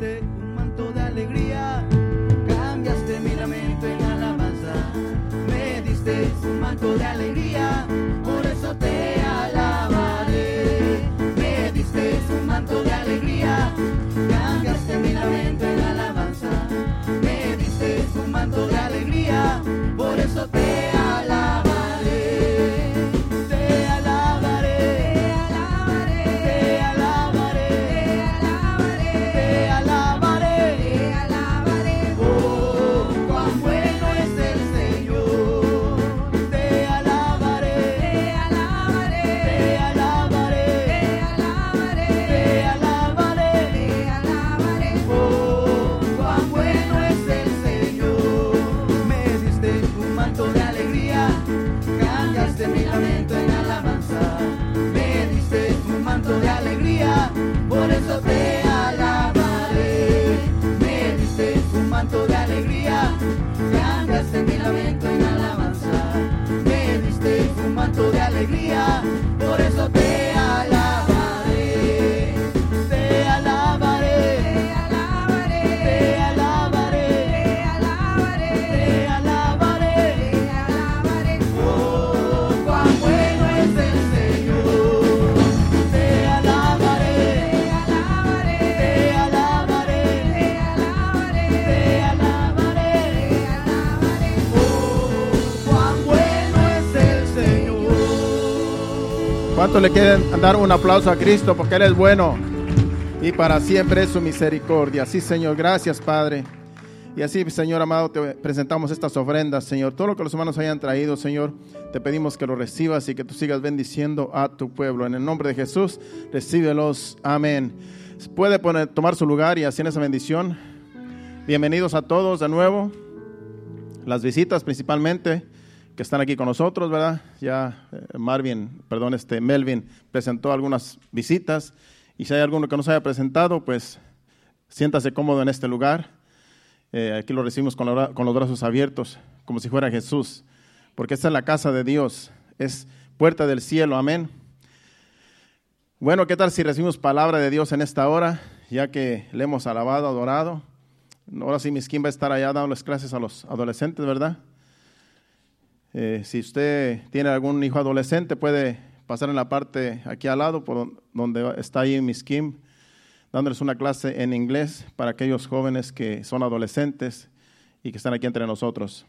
stay manto de alegría, por eso te ¿Cuánto le quieren dar un aplauso a Cristo porque Él es bueno y para siempre es su misericordia? Sí, Señor, gracias, Padre. Y así, Señor amado, te presentamos estas ofrendas, Señor. Todo lo que los hermanos hayan traído, Señor, te pedimos que lo recibas y que tú sigas bendiciendo a tu pueblo. En el nombre de Jesús, recíbelos. Amén. Puede poner, tomar su lugar y hacer esa bendición. Bienvenidos a todos de nuevo. Las visitas principalmente que están aquí con nosotros, ¿verdad? Ya eh, Marvin, perdón, este Melvin presentó algunas visitas y si hay alguno que no se haya presentado, pues siéntase cómodo en este lugar. Eh, aquí lo recibimos con, los brazos abiertos, como si fuera Jesús, porque esta es la casa de Dios, es puerta del cielo, amén. Bueno, ¿qué tal si recibimos palabra de Dios en esta hora, ya que le hemos alabado, adorado? Ahora sí, Miskin va a estar allá dándoles clases a los adolescentes, ¿verdad? Eh, si usted tiene algún hijo adolescente, puede pasar en la parte aquí al lado, donde está ahí Miss Kim, dándoles una clase en inglés para aquellos jóvenes que son adolescentes y que están aquí entre nosotros.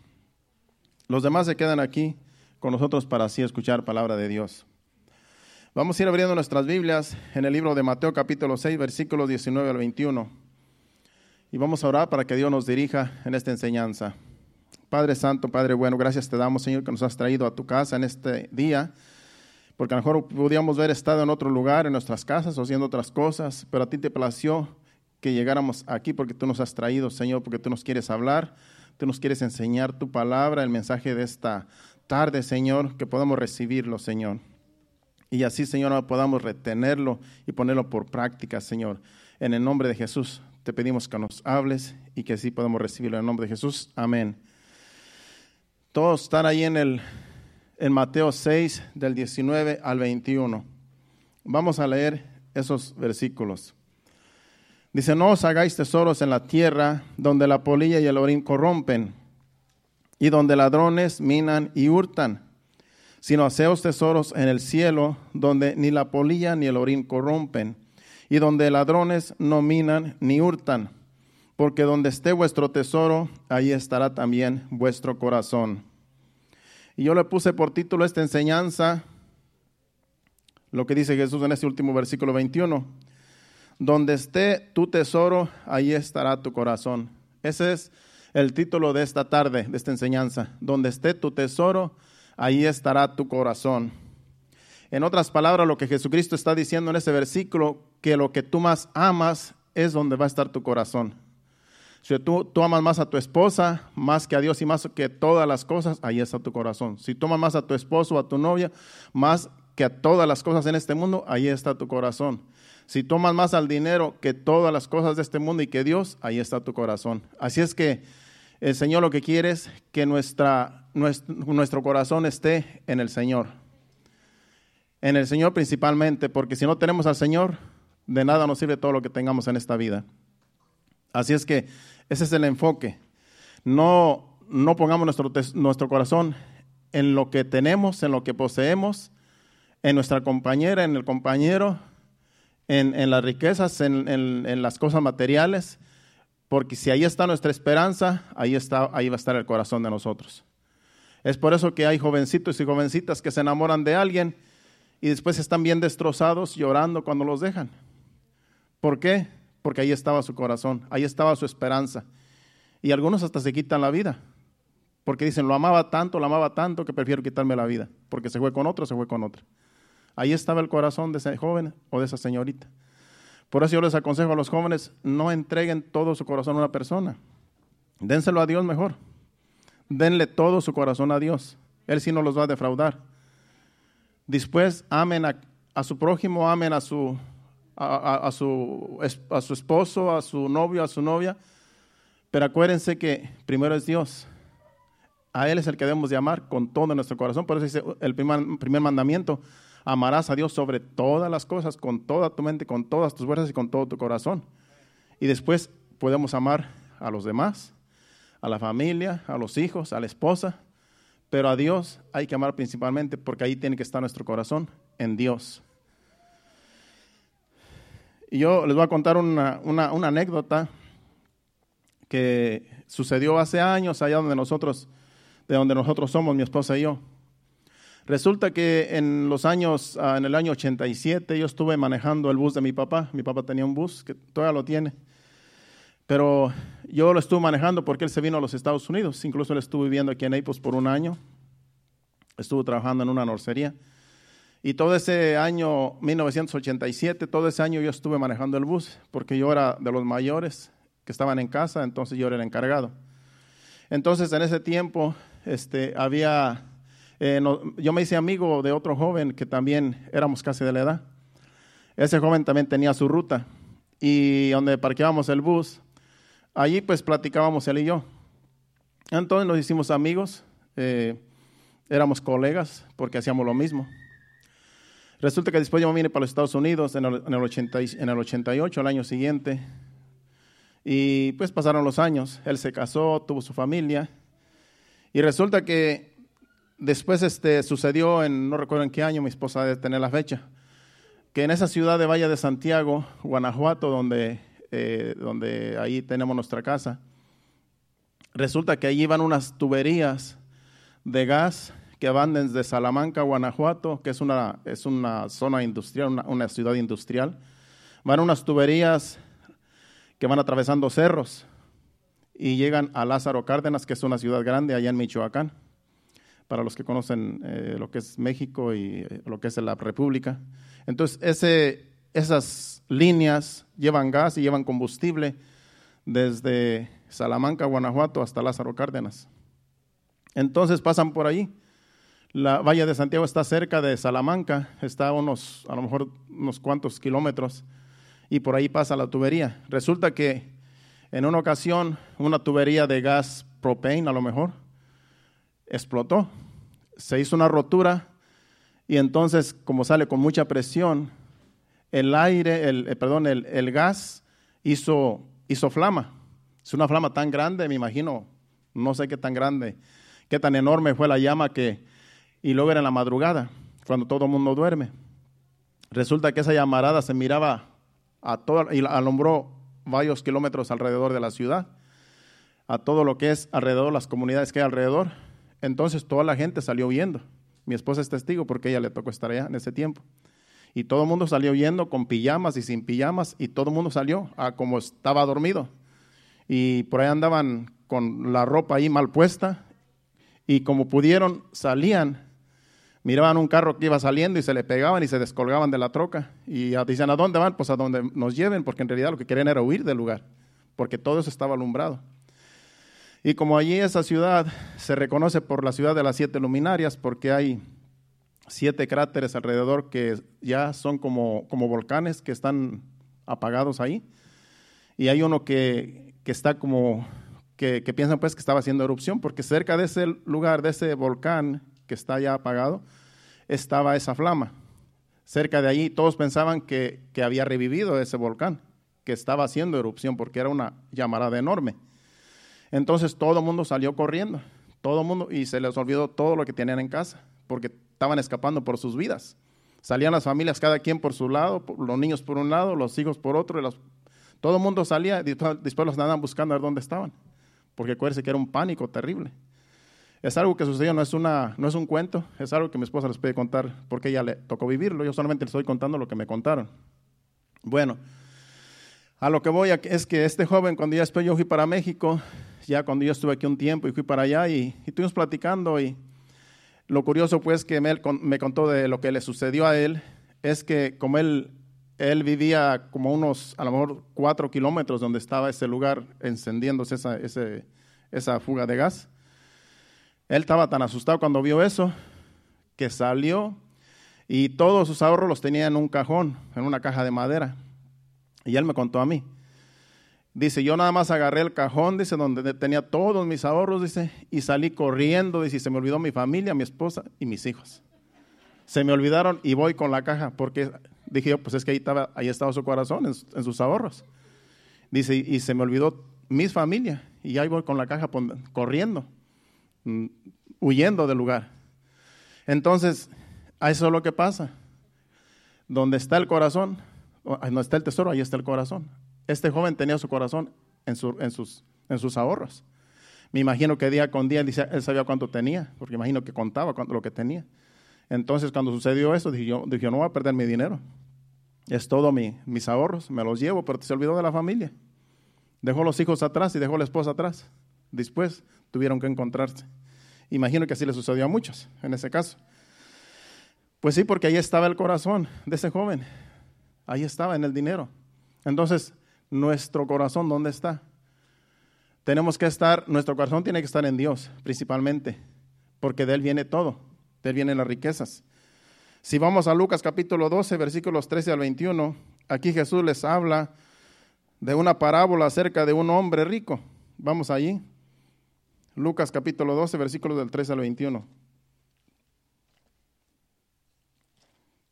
Los demás se quedan aquí con nosotros para así escuchar palabra de Dios. Vamos a ir abriendo nuestras Biblias en el libro de Mateo capítulo 6, versículos 19 al 21. Y vamos a orar para que Dios nos dirija en esta enseñanza. Padre Santo, Padre bueno, gracias te damos, Señor, que nos has traído a tu casa en este día, porque a lo mejor podíamos haber estado en otro lugar, en nuestras casas o haciendo otras cosas, pero a ti te plació que llegáramos aquí porque tú nos has traído, Señor, porque tú nos quieres hablar, tú nos quieres enseñar tu palabra, el mensaje de esta tarde, Señor, que podamos recibirlo, Señor. Y así, Señor, podamos retenerlo y ponerlo por práctica, Señor. En el nombre de Jesús te pedimos que nos hables y que así podamos recibirlo en el nombre de Jesús. Amén. Todos están ahí en, el, en Mateo 6, del 19 al 21. Vamos a leer esos versículos. Dice, no os hagáis tesoros en la tierra, donde la polilla y el orín corrompen, y donde ladrones minan y hurtan, sino haceos tesoros en el cielo, donde ni la polilla ni el orín corrompen, y donde ladrones no minan ni hurtan porque donde esté vuestro tesoro, ahí estará también vuestro corazón. Y yo le puse por título esta enseñanza, lo que dice Jesús en este último versículo 21. Donde esté tu tesoro, ahí estará tu corazón. Ese es el título de esta tarde, de esta enseñanza. Donde esté tu tesoro, ahí estará tu corazón. En otras palabras, lo que Jesucristo está diciendo en ese versículo, que lo que tú más amas es donde va a estar tu corazón. Si tú, amas más a tu esposa, más que a Dios y más que todas las cosas, ahí está tu corazón. Si tú amas más a tu esposo o a tu novia, más que a todas las cosas en este mundo, ahí está tu corazón. Si tomas más al dinero que todas las cosas de este mundo y que Dios, ahí está tu corazón. Así es que el Señor lo que quiere es que nuestra, nuestro corazón esté en el Señor. En el Señor principalmente, porque si no tenemos al Señor, de nada nos sirve todo lo que tengamos en esta vida. Así es que ese es el enfoque. No, no pongamos nuestro, nuestro corazón en lo que tenemos, en lo que poseemos, en nuestra compañera, en el compañero, en, en las riquezas, en, en, las cosas materiales, porque si ahí está nuestra esperanza, ahí, está, ahí va a estar el corazón de nosotros. Es por eso que hay jovencitos y jovencitas que se enamoran de alguien y después están bien destrozados llorando cuando los dejan. ¿Por qué? Porque ahí estaba su corazón, ahí estaba su esperanza. Y algunos hasta se quitan la vida, porque dicen, lo amaba tanto, lo amaba tanto que prefiero quitarme la vida, porque se fue con otro, se fue con otra. Ahí estaba el corazón de ese joven o de esa señorita. Por eso yo les aconsejo a los jóvenes, no entreguen todo su corazón a una persona. Dénselo a Dios mejor. Denle todo su corazón a Dios. Él sí no los va a defraudar. Después amen a, su prójimo, amen a su, a, su, a su esposo, a su novio, a su novia. Pero acuérdense que primero es Dios. A Él es el que debemos de amar con todo nuestro corazón. Por eso dice el primer, primer mandamiento, amarás a Dios sobre todas las cosas, con toda tu mente, con todas tus fuerzas y con todo tu corazón. Y después podemos amar a los demás, a la familia, a los hijos, a la esposa, pero a Dios hay que amar principalmente porque ahí tiene que estar nuestro corazón, en Dios. Y yo les voy a contar una, una, anécdota que sucedió hace años allá donde nosotros, de donde nosotros somos, mi esposa y yo. Resulta que en los años, ah, en el año 87, yo estuve manejando el bus de mi papá. Mi papá tenía un bus que todavía lo tiene. Pero yo lo estuve manejando porque él se vino a los Estados Unidos. Incluso él estuvo viviendo aquí en Naples por un año. Estuvo trabajando en una norcería. Y todo ese año, 1987, todo ese año yo estuve manejando el bus porque yo era de los mayores que estaban en casa, entonces yo era el encargado. Entonces en ese tiempo este, había, eh, yo me hice amigo de otro joven que también éramos casi de la edad. Ese joven también tenía su ruta y donde parqueábamos el bus, Allí pues platicábamos él y yo. Entonces nos hicimos amigos, eh, éramos colegas porque hacíamos lo mismo. Resulta que después yo me vine para los Estados Unidos en el, en el, 80, en el 88, el año siguiente. Y pues pasaron los años. Él se casó, tuvo su familia. Y resulta que después este, sucedió en, no recuerdo en qué año, mi esposa debe tener la fecha, que en esa ciudad de Valle de Santiago, Guanajuato, donde eh, donde ahí tenemos nuestra casa, resulta que allí van unas tuberías de gas que van desde Salamanca, Guanajuato, que es una, es una zona industrial, una, ciudad industrial. Van unas tuberías que van atravesando cerros y llegan a Lázaro Cárdenas, que es una ciudad grande allá en Michoacán, para los que conocen eh, lo que es México y eh, lo que es la República. Entonces, esas líneas llevan gas y llevan combustible desde Salamanca, Guanajuato, hasta Lázaro Cárdenas. Entonces pasan por ahí. La Valle de Santiago está cerca de Salamanca, está a unos, a lo mejor unos cuantos kilómetros, y por ahí pasa la tubería. Resulta que en una ocasión una tubería de gas propane, a lo mejor, explotó. Se hizo una rotura y entonces, como sale con mucha presión, el aire, el, eh, perdón, el, gas hizo, hizo flama. Es una flama tan grande, me imagino, no sé qué tan grande, qué tan enorme fue la llama que, y luego era en la madrugada, cuando todo el mundo duerme. Resulta que esa llamarada se miraba a todo, y alumbró varios kilómetros alrededor de la ciudad, a todo lo que es alrededor, las comunidades que hay alrededor. Entonces toda la gente salió viendo. Mi esposa es testigo porque ella le tocó estar allá en ese tiempo. Y todo el mundo salió yendo con pijamas y sin pijamas y todo el mundo salió a como estaba dormido. Y por ahí andaban con la ropa ahí mal puesta y como pudieron salían, miraban un carro que iba saliendo y se le pegaban y se descolgaban de la troca y dicen, ¿a dónde van? Pues a donde nos lleven, porque en realidad lo que querían era huir del lugar, porque todo eso estaba alumbrado. Y como allí esa ciudad se reconoce por la ciudad de las siete luminarias, porque hay siete cráteres alrededor que ya son como, como volcanes que están apagados ahí. Y hay uno que, que está como, que, que, piensan pues que estaba haciendo erupción, porque cerca de ese lugar, de ese volcán que está ya apagado, estaba esa flama. Cerca de allí todos pensaban que, que había revivido ese volcán, que estaba haciendo erupción porque era una llamarada enorme. Entonces todo el mundo salió corriendo, todo el mundo, y se les olvidó todo lo que tenían en casa, porque estaban escapando por sus vidas. Salían las familias cada quien por su lado, los niños por un lado, los hijos por otro, y todo el mundo salía, y después los andaban buscando a ver dónde estaban, porque acuérdense que era un pánico terrible. Es algo que sucedió, no es, una, no es un cuento, es algo que mi esposa les puede contar porque ella le tocó vivirlo, yo solamente les estoy contando lo que me contaron. Bueno, a lo que voy es que este joven, cuando ya después yo fui para México, ya cuando yo estuve aquí un tiempo y fui para allá y, estuvimos platicando y lo curioso pues que me, me contó de lo que le sucedió a él, es que como él, él vivía como unos, a lo mejor cuatro kilómetros donde estaba ese lugar encendiéndose esa, esa fuga de gas, él estaba tan asustado cuando vio eso que salió y todos sus ahorros los tenía en un cajón, en una caja de madera. Y él me contó a mí. Dice, yo nada más agarré el cajón, dice, donde tenía todos mis ahorros, dice, y salí corriendo, dice, se me olvidó mi familia, mi esposa y mis hijos. Se me olvidaron y voy con la caja, porque dije yo, pues es que ahí estaba, ahí estaba su corazón, en, sus ahorros. Dice, y, se me olvidó mi familia, y ahí voy con la caja corriendo. Mm, huyendo del lugar. Entonces, eso es lo que pasa. Donde está el corazón, no está el tesoro, ahí está el corazón. Este joven tenía su corazón en, en, sus, en sus ahorros. Me imagino que día con día él, sabía cuánto tenía, porque imagino que contaba cuánto, lo que tenía. Entonces, cuando sucedió eso, dije yo, no voy a perder mi dinero. Es todo mi, mis ahorros, me los llevo, pero se olvidó de la familia. Dejó los hijos atrás y dejó la esposa atrás. Después tuvieron que encontrarse. Imagino que así le sucedió a muchos en ese caso. Pues sí, porque ahí estaba el corazón de ese joven. Ahí estaba en el dinero. Entonces, nuestro corazón, ¿dónde está? Tenemos que estar, nuestro corazón tiene que estar en Dios, principalmente, porque de Él viene todo, de Él vienen las riquezas. Si vamos a Lucas capítulo 12, versículos 13 al 21, aquí Jesús les habla de una parábola acerca de un hombre rico. Vamos allí. Lucas capítulo 12, versículos del 3 al 21.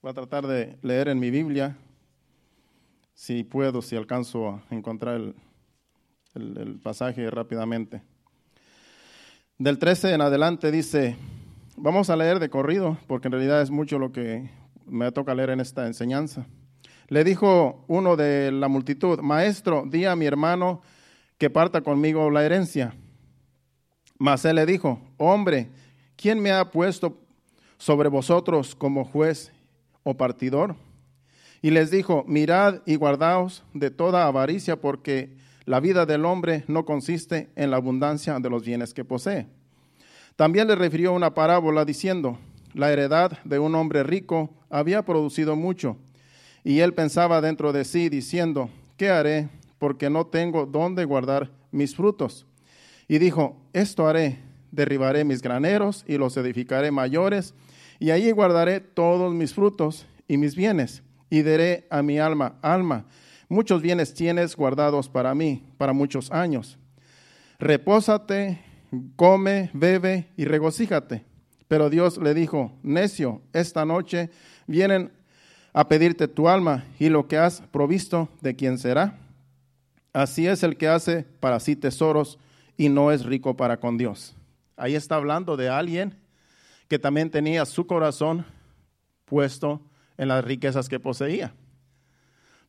Voy a tratar de leer en mi Biblia, si puedo, si alcanzo a encontrar el, el, pasaje rápidamente. Del 13 en adelante dice, vamos a leer de corrido, porque en realidad es mucho lo que me toca leer en esta enseñanza. Le dijo uno de la multitud, Maestro, di a mi hermano que parta conmigo la herencia. Mas él le dijo, hombre, ¿quién me ha puesto sobre vosotros como juez o partidor? Y les dijo, mirad y guardaos de toda avaricia, porque la vida del hombre no consiste en la abundancia de los bienes que posee. También le refirió una parábola diciendo, la heredad de un hombre rico había producido mucho, y él pensaba dentro de sí, diciendo, ¿qué haré? Porque no tengo dónde guardar mis frutos. Y dijo, esto haré, derribaré mis graneros y los edificaré mayores, y allí guardaré todos mis frutos y mis bienes, y diré a mi alma, alma, muchos bienes tienes guardados para mí, para muchos años. Repósate, come, bebe y regocíjate. Pero Dios le dijo, necio, esta noche vienen a pedirte tu alma y lo que has provisto, ¿de quién será? Así es el que hace para sí tesoros y no es rico para con Dios. Ahí está hablando de alguien que también tenía su corazón puesto en las riquezas que poseía.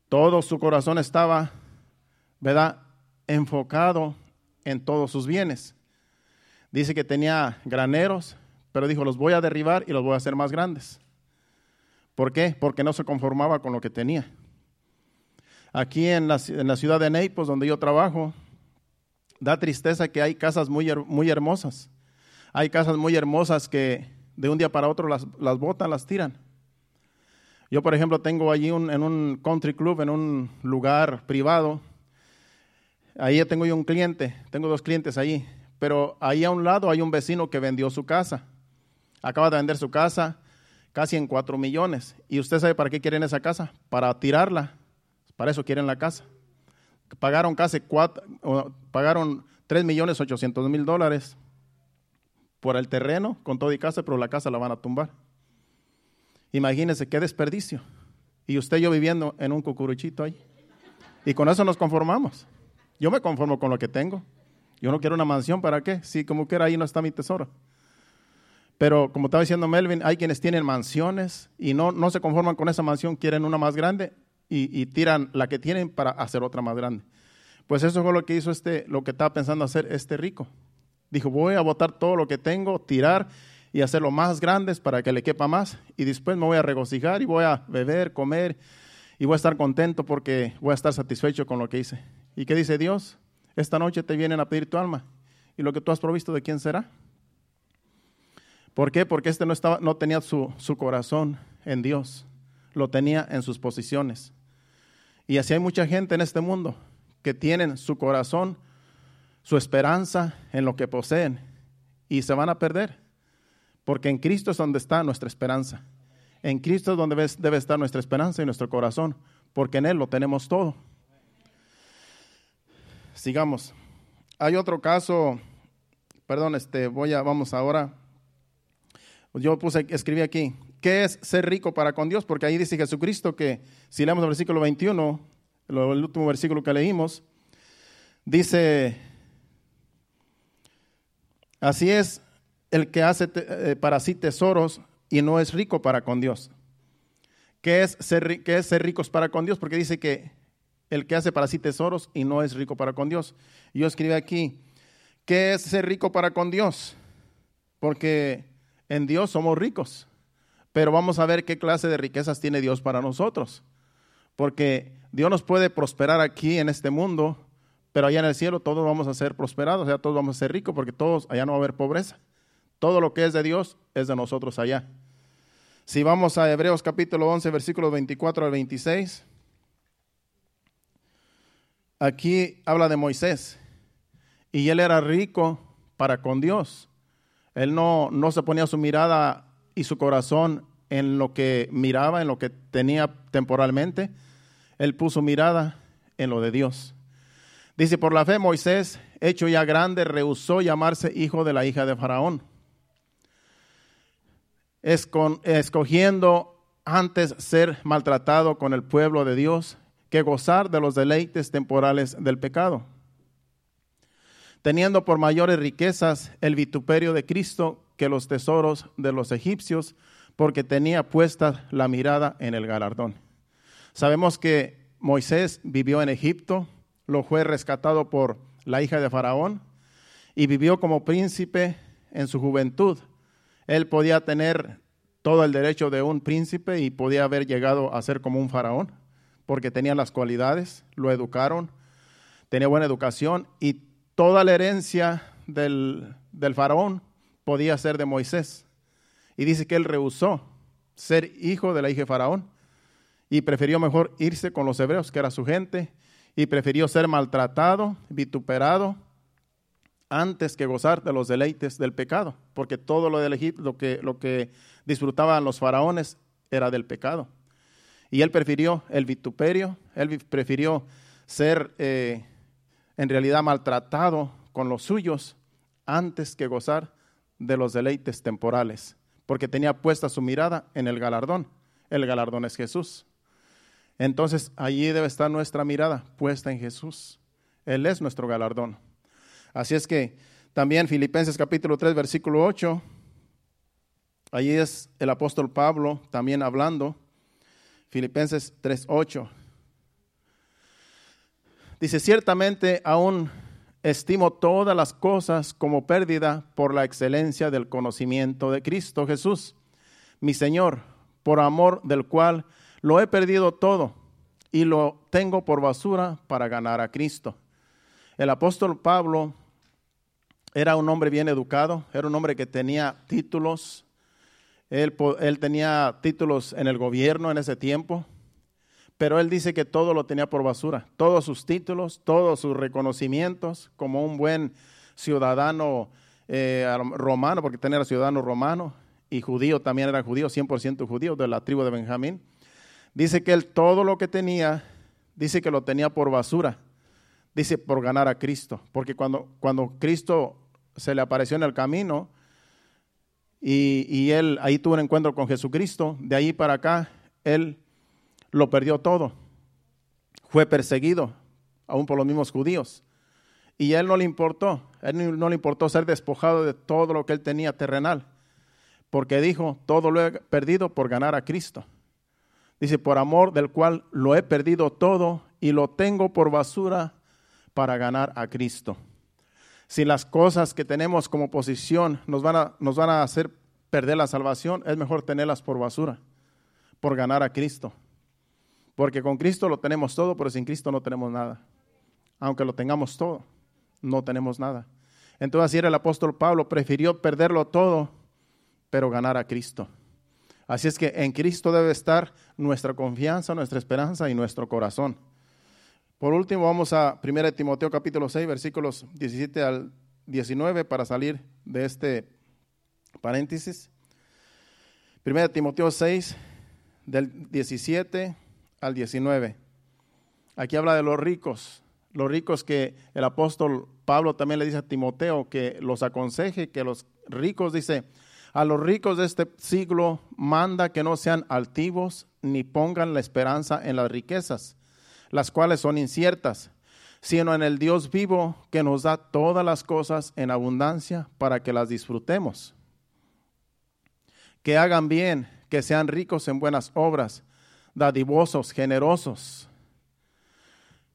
Todo su corazón estaba, ¿verdad?, enfocado en todos sus bienes. Dice que tenía graneros, pero dijo, los voy a derribar y los voy a hacer más grandes. ¿Por qué? Porque no se conformaba con lo que tenía. Aquí en la, ciudad de Naples, donde yo trabajo, da tristeza que hay casas muy, muy hermosas. Hay casas muy hermosas que de un día para otro las, las botan, las tiran. Yo, por ejemplo, tengo allí en un country club, en un lugar privado. Ahí tengo yo un cliente, tengo dos clientes ahí. Pero ahí a un lado hay un vecino que vendió su casa. Acaba de vender su casa casi en cuatro millones. ¿Y usted sabe para qué quieren esa casa? Para tirarla. Para eso quieren la casa pagaron casi cuatro, pagaron 3 millones 800 mil dólares por el terreno con todo y casa, pero la casa la van a tumbar. Imagínense qué desperdicio. Y usted y yo viviendo en un cucuruchito ahí. Y con eso nos conformamos. Yo me conformo con lo que tengo. Yo no quiero una mansión, ¿para qué? Si como quiera ahí no está mi tesoro. Pero como estaba diciendo Melvin, hay quienes tienen mansiones y no, no se conforman con esa mansión, quieren una más grande y, tiran la que tienen para hacer otra más grande. Pues eso fue lo que hizo este, lo que estaba pensando hacer este rico. Dijo, voy a botar todo lo que tengo, tirar y hacerlo más grandes para que le quepa más. Y después me voy a regocijar y voy a beber, comer y voy a estar contento porque voy a estar satisfecho con lo que hice. ¿Y qué dice Dios? Esta noche te vienen a pedir tu alma. ¿Y lo que tú has provisto de quién será? ¿Por qué? Porque este no, estaba, no tenía su, su corazón en Dios, lo tenía en sus posiciones. Y así hay mucha gente en este mundo que tienen su corazón, su esperanza en lo que poseen y se van a perder. Porque en Cristo es donde está nuestra esperanza. En Cristo es donde debe estar nuestra esperanza y nuestro corazón, porque en Él lo tenemos todo. Sigamos. Hay otro caso, perdón, este, voy a, vamos ahora yo puse, escribí aquí, ¿qué es ser rico para con Dios? Porque ahí dice Jesucristo que, si leemos el versículo 21, el último versículo que leímos, dice, así es el que hace eh, para sí tesoros y no es rico para con Dios. ¿Qué es, ser, ¿Qué es ser ricos para con Dios? Porque dice que el que hace para sí tesoros y no es rico para con Dios. Yo escribí aquí, ¿qué es ser rico para con Dios? Porque en Dios somos ricos, pero vamos a ver qué clase de riquezas tiene Dios para nosotros. Porque Dios nos puede prosperar aquí en este mundo, pero allá en el cielo todos vamos a ser prosperados, o sea, todos vamos a ser ricos, porque todos allá no va a haber pobreza. Todo lo que es de Dios es de nosotros allá. Si vamos a Hebreos capítulo 11, versículos 24 al 26, aquí habla de Moisés, y él era rico para con Dios. Él no, no se ponía su mirada y su corazón en lo que miraba, en lo que tenía temporalmente. Él puso mirada en lo de Dios. Dice, por la fe Moisés, hecho ya grande, rehusó llamarse hijo de la hija de Faraón, escogiendo antes ser maltratado con el pueblo de Dios que gozar de los deleites temporales del pecado teniendo por mayores riquezas el vituperio de Cristo que los tesoros de los egipcios, porque tenía puesta la mirada en el galardón. Sabemos que Moisés vivió en Egipto, lo fue rescatado por la hija de Faraón y vivió como príncipe en su juventud. Él podía tener todo el derecho de un príncipe y podía haber llegado a ser como un faraón, porque tenía las cualidades, lo educaron, tenía buena educación y toda la herencia del, faraón podía ser de Moisés. Y dice que él rehusó ser hijo de la hija de faraón y prefirió mejor irse con los hebreos, que era su gente, y prefirió ser maltratado, vituperado, antes que gozar de los deleites del pecado, porque todo lo del Egipto, lo que, lo que disfrutaban los faraones era del pecado. Y él prefirió el vituperio, él prefirió ser eh, en realidad maltratado con los suyos antes que gozar de los deleites temporales, porque tenía puesta su mirada en el galardón. El galardón es Jesús. Entonces allí debe estar nuestra mirada puesta en Jesús. Él es nuestro galardón. Así es que también Filipenses capítulo 3, versículo 8, allí es el apóstol Pablo también hablando. Filipenses 3, 8. Dice, ciertamente aún estimo todas las cosas como pérdida por la excelencia del conocimiento de Cristo Jesús, mi Señor, por amor del cual lo he perdido todo y lo tengo por basura para ganar a Cristo. El apóstol Pablo era un hombre bien educado, era un hombre que tenía títulos, él, él tenía títulos en el gobierno en ese tiempo, pero él dice que todo lo tenía por basura, todos sus títulos, todos sus reconocimientos como un buen ciudadano eh, romano, porque tenía ciudadano romano y judío, también era judío, 100% judío de la tribu de Benjamín. Dice que él todo lo que tenía, dice que lo tenía por basura, dice por ganar a Cristo, porque cuando, cuando Cristo se le apareció en el camino y, y él ahí tuvo un encuentro con Jesucristo, de ahí para acá, él lo perdió todo. fue perseguido, aún por los mismos judíos. Y a él no le importó, él no le importó ser despojado de todo lo que él tenía terrenal, porque dijo, todo lo he perdido por ganar a Cristo. Dice, por amor del cual lo he perdido todo y lo tengo por basura para ganar a Cristo. Si las cosas que tenemos como posición nos van a, nos van a hacer perder la salvación, es mejor tenerlas por basura, por ganar a Cristo. Porque con Cristo lo tenemos todo, pero sin Cristo no tenemos nada. Aunque lo tengamos todo, no tenemos nada. Entonces así era el apóstol Pablo, prefirió perderlo todo, pero ganar a Cristo. Así es que en Cristo debe estar nuestra confianza, nuestra esperanza y nuestro corazón. Por último, vamos a 1 Timoteo capítulo 6, versículos 17 al 19 para salir de este paréntesis. 1 Timoteo 6, del 17 al 19. Aquí habla de los ricos, los ricos que el apóstol Pablo también le dice a Timoteo que los aconseje, que los ricos, dice, a los ricos de este siglo manda que no sean altivos ni pongan la esperanza en las riquezas, las cuales son inciertas, sino en el Dios vivo que nos da todas las cosas en abundancia para que las disfrutemos. Que hagan bien, que sean ricos en buenas obras, dadivosos, generosos,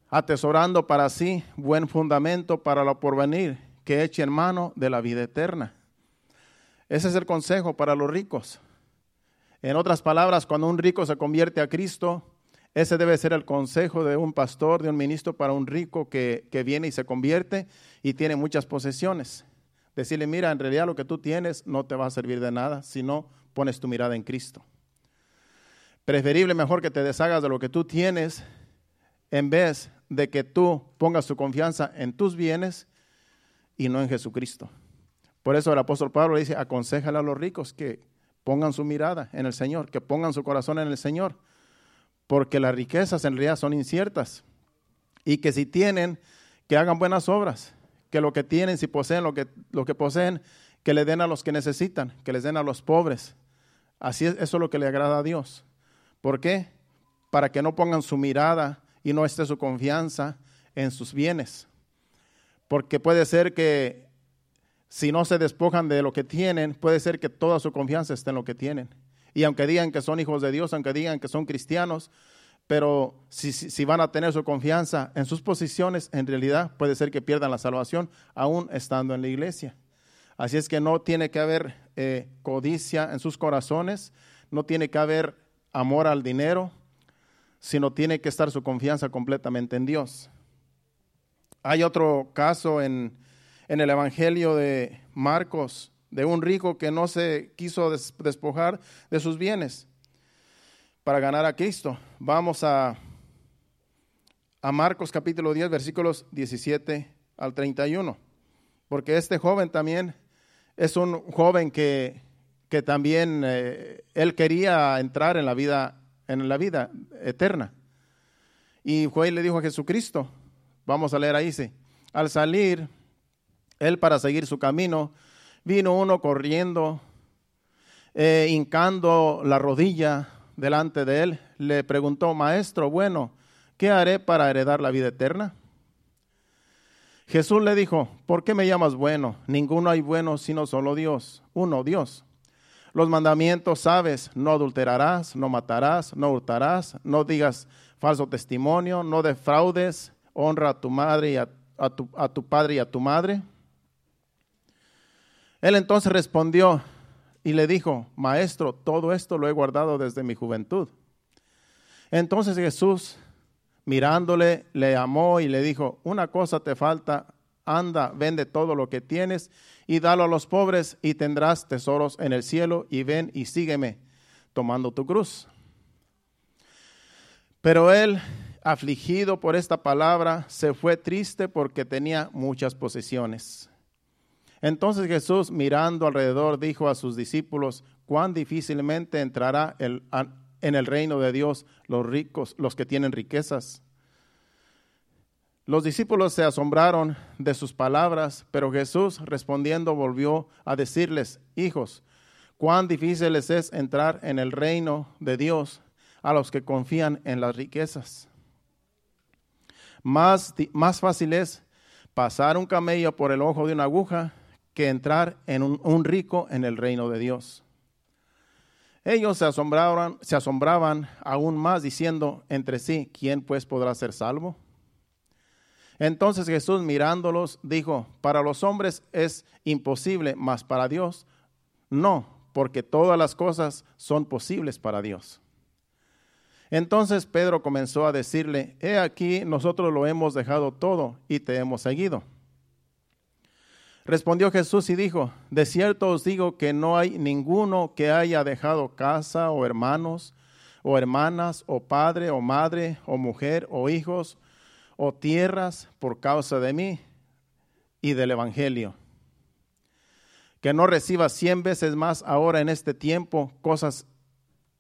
atesorando para sí buen fundamento para lo porvenir, que echen mano de la vida eterna ese es el consejo para los ricos. En otras palabras, cuando un rico se convierte a Cristo, ese debe ser el consejo de un pastor, de un ministro para un rico que, viene y se convierte y tiene muchas posesiones. Decirle, mira, en realidad lo que tú tienes no te va a servir de nada si no pones tu mirada en Cristo. Preferible mejor que te deshagas de lo que tú tienes en vez de que tú pongas tu confianza en tus bienes y no en Jesucristo. Por eso el apóstol Pablo dice, aconsejale a los ricos que pongan su mirada en el Señor, que pongan su corazón en el Señor, porque las riquezas en realidad son inciertas y que si tienen, que hagan buenas obras, que lo que tienen, si poseen lo que, lo que poseen, que le den a los que necesitan, que les den a los pobres. Así es, eso es lo que le agrada a Dios. ¿Por qué? Para que no pongan su mirada y no esté su confianza en sus bienes. Porque puede ser que si no se despojan de lo que tienen, puede ser que toda su confianza esté en lo que tienen. Y aunque digan que son hijos de Dios, aunque digan que son cristianos, pero si, van a tener su confianza en sus posiciones, en realidad puede ser que pierdan la salvación aún estando en la iglesia. Así es que no tiene que haber eh, codicia en sus corazones, no tiene que haber amor al dinero, sino tiene que estar su confianza completamente en Dios. Hay otro caso en, en el Evangelio de Marcos de un rico que no se quiso despojar de sus bienes para ganar a Cristo. Vamos a, a Marcos capítulo 10, versículos 17 al 31, porque este joven también es un joven que, que también eh, él quería entrar en la vida en la vida eterna. Y y le dijo a Jesucristo, vamos a leer ahí, sí, al salir él para seguir su camino, vino uno corriendo, eh, hincando la rodilla delante de él, le preguntó, maestro, bueno, ¿qué haré para heredar la vida eterna? Jesús le dijo, ¿por qué me llamas bueno? Ninguno hay bueno sino solo Dios, uno Dios. Los mandamientos sabes, no adulterarás, no matarás, no hurtarás, no digas falso testimonio, no defraudes, honra a tu madre y a, a tu padre y a tu madre. Él entonces respondió y le dijo, Maestro, todo esto lo he guardado desde mi juventud. Entonces Jesús, mirándole, le amó y le dijo, una cosa te falta, anda, vende todo lo que tienes y dalo a los pobres y tendrás tesoros en el cielo y ven y sígueme tomando tu cruz. Pero él, afligido por esta palabra, se fue triste porque tenía muchas posesiones. Entonces Jesús, mirando alrededor, dijo a sus discípulos, cuán difícilmente entrará en el reino de Dios los ricos, los que tienen riquezas. Los discípulos se asombraron de sus palabras, pero Jesús respondiendo volvió a decirles, hijos, cuán difícil les es entrar en el reino de Dios a los que confían en las riquezas. Más, más fácil es pasar un camello por el ojo de una aguja que entrar en un, un rico en el reino de Dios. Ellos se asombraban, se asombraban aún más diciendo entre sí, ¿quién pues podrá ser salvo? Entonces Jesús mirándolos dijo, para los hombres es imposible, mas para Dios no, porque todas las cosas son posibles para Dios. Entonces Pedro comenzó a decirle, he aquí, nosotros lo hemos dejado todo y te hemos seguido. Respondió Jesús y dijo, de cierto os digo que no hay ninguno que haya dejado casa o hermanos o hermanas o padre o madre o mujer o hijos o tierras por causa de mí y del Evangelio. Que no reciba cien veces más ahora en este tiempo cosas,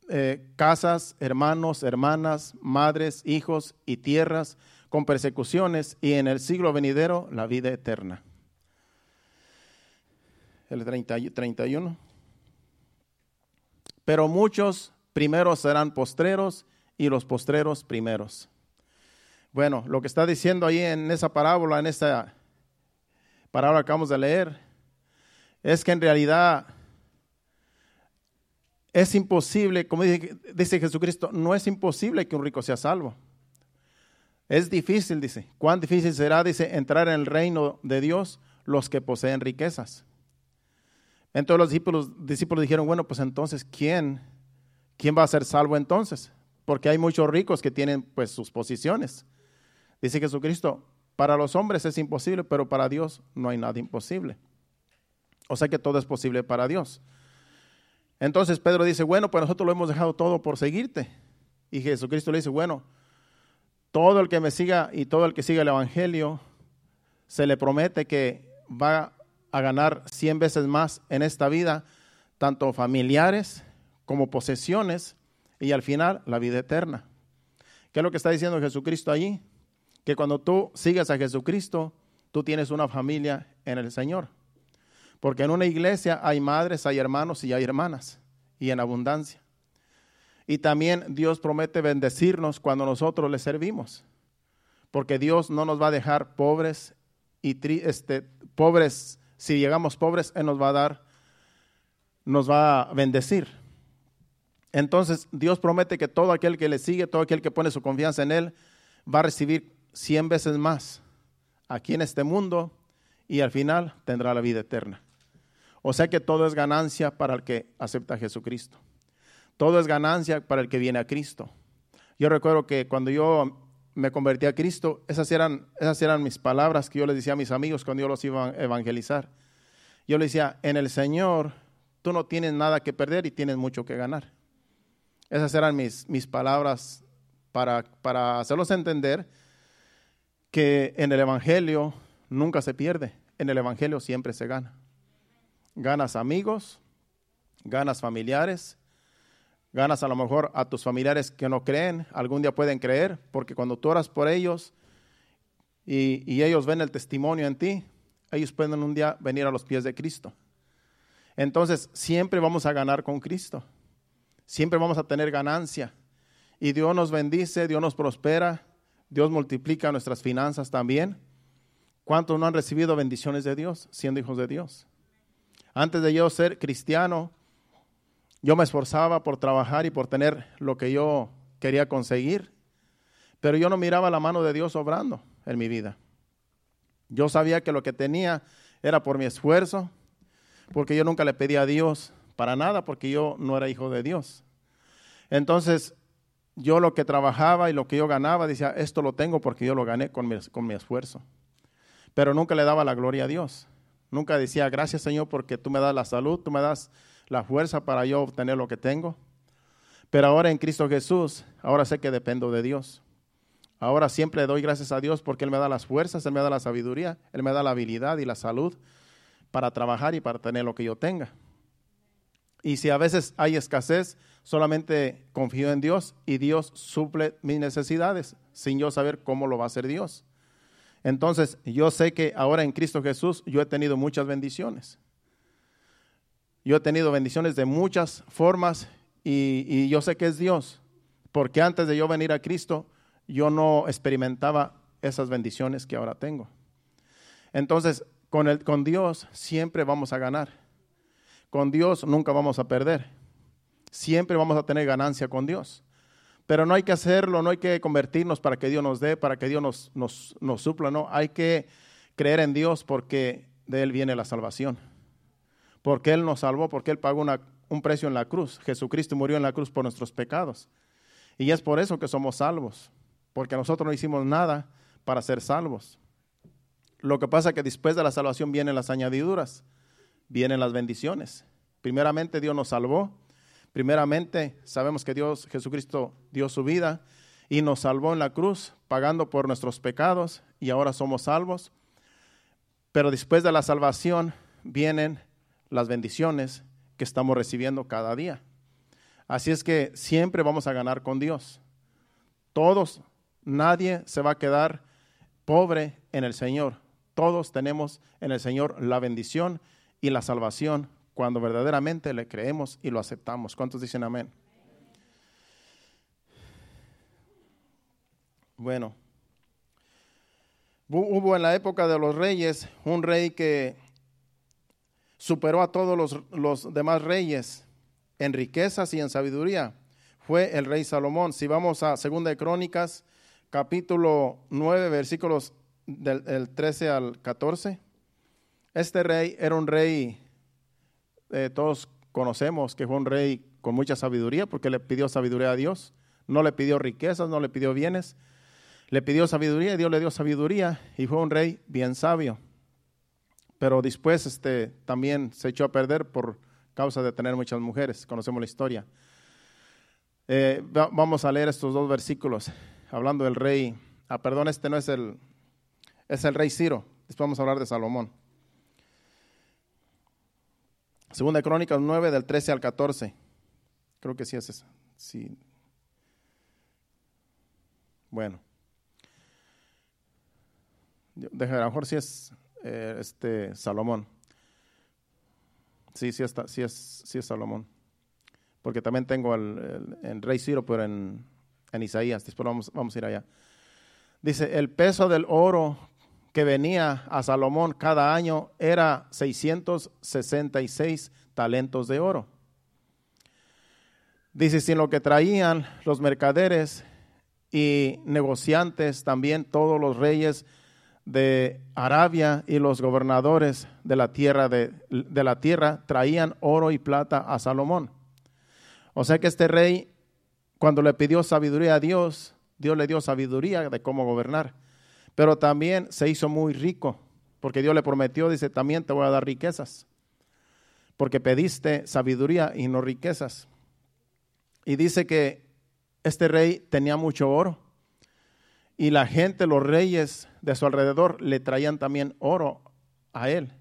eh, casas, hermanos, hermanas, madres, hijos y tierras con persecuciones y en el siglo venidero la vida eterna el 31. Pero muchos primeros serán postreros y los postreros primeros. Bueno, lo que está diciendo ahí en esa parábola, en esta parábola que acabamos de leer, es que en realidad es imposible, como dice, Jesucristo, no es imposible que un rico sea salvo. Es difícil, dice. ¿Cuán difícil será, dice, entrar en el reino de Dios los que poseen riquezas? Entonces los discípulos, discípulos dijeron, bueno, pues entonces, ¿quién, ¿quién va a ser salvo entonces? Porque hay muchos ricos que tienen pues sus posiciones. Dice Jesucristo, para los hombres es imposible, pero para Dios no hay nada imposible. O sea que todo es posible para Dios. Entonces Pedro dice, bueno, pues nosotros lo hemos dejado todo por seguirte. Y Jesucristo le dice, bueno, todo el que me siga y todo el que siga el Evangelio, se le promete que va a ganar cien veces más en esta vida, tanto familiares como posesiones y al final la vida eterna. ¿Qué es lo que está diciendo Jesucristo allí? Que cuando tú sigas a Jesucristo, tú tienes una familia en el Señor. Porque en una iglesia hay madres, hay hermanos y hay hermanas, y en abundancia. Y también Dios promete bendecirnos cuando nosotros le servimos. Porque Dios no nos va a dejar pobres y este, pobres si llegamos pobres, Él nos va a dar, nos va a bendecir. Entonces Dios promete que todo aquel que le sigue, todo aquel que pone su confianza en Él, va a recibir cien veces más aquí en este mundo y al final tendrá la vida eterna. O sea que todo es ganancia para el que acepta a Jesucristo. Todo es ganancia para el que viene a Cristo. Yo recuerdo que cuando yo me convertí a Cristo, esas eran, esas eran mis palabras que yo les decía a mis amigos cuando yo los iba a evangelizar. Yo les decía, en el Señor tú no tienes nada que perder y tienes mucho que ganar. Esas eran mis, mis palabras para, para hacerlos entender que en el Evangelio nunca se pierde, en el Evangelio siempre se gana. Ganas amigos, ganas familiares, ganas a lo mejor a tus familiares que no creen, algún día pueden creer, porque cuando tú oras por ellos y, ellos ven el testimonio en ti, ellos pueden un día venir a los pies de Cristo. Entonces, siempre vamos a ganar con Cristo. Siempre vamos a tener ganancia. Y Dios nos bendice, Dios nos prospera, Dios multiplica nuestras finanzas también. ¿Cuántos no han recibido bendiciones de Dios siendo hijos de Dios? Antes de yo ser cristiano, yo me esforzaba por trabajar y por tener lo que yo quería conseguir, pero yo no miraba la mano de Dios obrando en mi vida. Yo sabía que lo que tenía era por mi esfuerzo, porque yo nunca le pedía a Dios para nada, porque yo no era hijo de Dios. Entonces, yo lo que trabajaba y lo que yo ganaba, decía, esto lo tengo porque yo lo gané con mi, con mi esfuerzo. Pero nunca le daba la gloria a Dios. Nunca decía, gracias Señor porque tú me das la salud, tú me das la fuerza para yo obtener lo que tengo. Pero ahora en Cristo Jesús, ahora sé que dependo de Dios. Ahora siempre doy gracias a Dios porque Él me da las fuerzas, Él me da la sabiduría, Él me da la habilidad y la salud para trabajar y para tener lo que yo tenga. Y si a veces hay escasez, solamente confío en Dios y Dios suple mis necesidades sin yo saber cómo lo va a hacer Dios. Entonces, yo sé que ahora en Cristo Jesús yo he tenido muchas bendiciones. Yo he tenido bendiciones de muchas formas y, yo sé que es Dios, porque antes de yo venir a Cristo, yo no experimentaba esas bendiciones que ahora tengo. Entonces, con, el, con Dios siempre vamos a ganar. Con Dios nunca vamos a perder. Siempre vamos a tener ganancia con Dios. Pero no hay que hacerlo, no hay que convertirnos para que Dios nos dé, para que Dios nos, nos, nos supla, no. Hay que creer en Dios porque de Él viene la salvación. Porque Él nos salvó, porque Él pagó un precio en la cruz. Jesucristo murió en la cruz por nuestros pecados. Y es por eso que somos salvos, porque nosotros no hicimos nada para ser salvos. Lo que pasa es que después de la salvación vienen las añadiduras, vienen las bendiciones. Primeramente Dios nos salvó, primeramente sabemos que Dios, Jesucristo, dio su vida y nos salvó en la cruz, pagando por nuestros pecados y ahora somos salvos. Pero después de la salvación vienen las bendiciones que estamos recibiendo cada día. Así es que siempre vamos a ganar con Dios. Todos, nadie se va a quedar pobre en el Señor. Todos tenemos en el Señor la bendición y la salvación cuando verdaderamente le creemos y lo aceptamos. ¿Cuántos dicen amén? Bueno, hubo en la época de los reyes un rey que superó a todos los, los demás reyes en riquezas y en sabiduría. Fue el rey Salomón. Si vamos a Segunda de Crónicas, capítulo 9, versículos del 13 al 14. Este rey era un rey, eh, todos conocemos que fue un rey con mucha sabiduría porque le pidió sabiduría a Dios. No le pidió riquezas, no le pidió bienes. Le pidió sabiduría y Dios le dio sabiduría y fue un rey bien sabio. Pero después este, también se echó a perder por causa de tener muchas mujeres. Conocemos la historia. Eh, vamos a leer estos dos versículos hablando del rey. Ah, perdón, este no es el, es el rey Ciro. Después vamos a hablar de Salomón. Segunda Crónicas 9 del 13 al 14. Creo que sí es eso. Sí. Bueno. Deja, a lo mejor sí es eh, este Salomón. Sí, sí, está, sí, es, sí es Salomón. Porque también tengo el, rey Ciro, pero en, en, Isaías. Después vamos, vamos a ir allá. Dice, el peso del oro que venía a Salomón cada año era 666 talentos de oro. Dice, sin lo que traían los mercaderes y negociantes, también todos los reyes de Arabia y los gobernadores de la tierra de, la tierra traían oro y plata a Salomón. O sea que este rey, cuando le pidió sabiduría a Dios, Dios le dio sabiduría de cómo gobernar. Pero también se hizo muy rico, porque Dios le prometió, dice, también te voy a dar riquezas, porque pediste sabiduría y no riquezas. Y dice que este rey tenía mucho oro y la gente, los reyes de su alrededor, le traían también oro a él.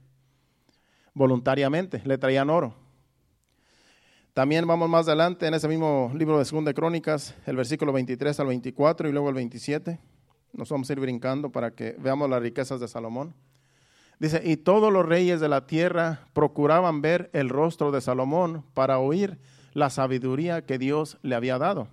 Voluntariamente, le traían oro. También vamos más adelante en ese mismo libro de Segunda Crónicas, el versículo 23 al 24 y luego el 27. Nos vamos a ir brincando para que veamos las riquezas de Salomón. Dice, y todos los reyes de la tierra procuraban ver el rostro de Salomón para oír la sabiduría que Dios le había dado.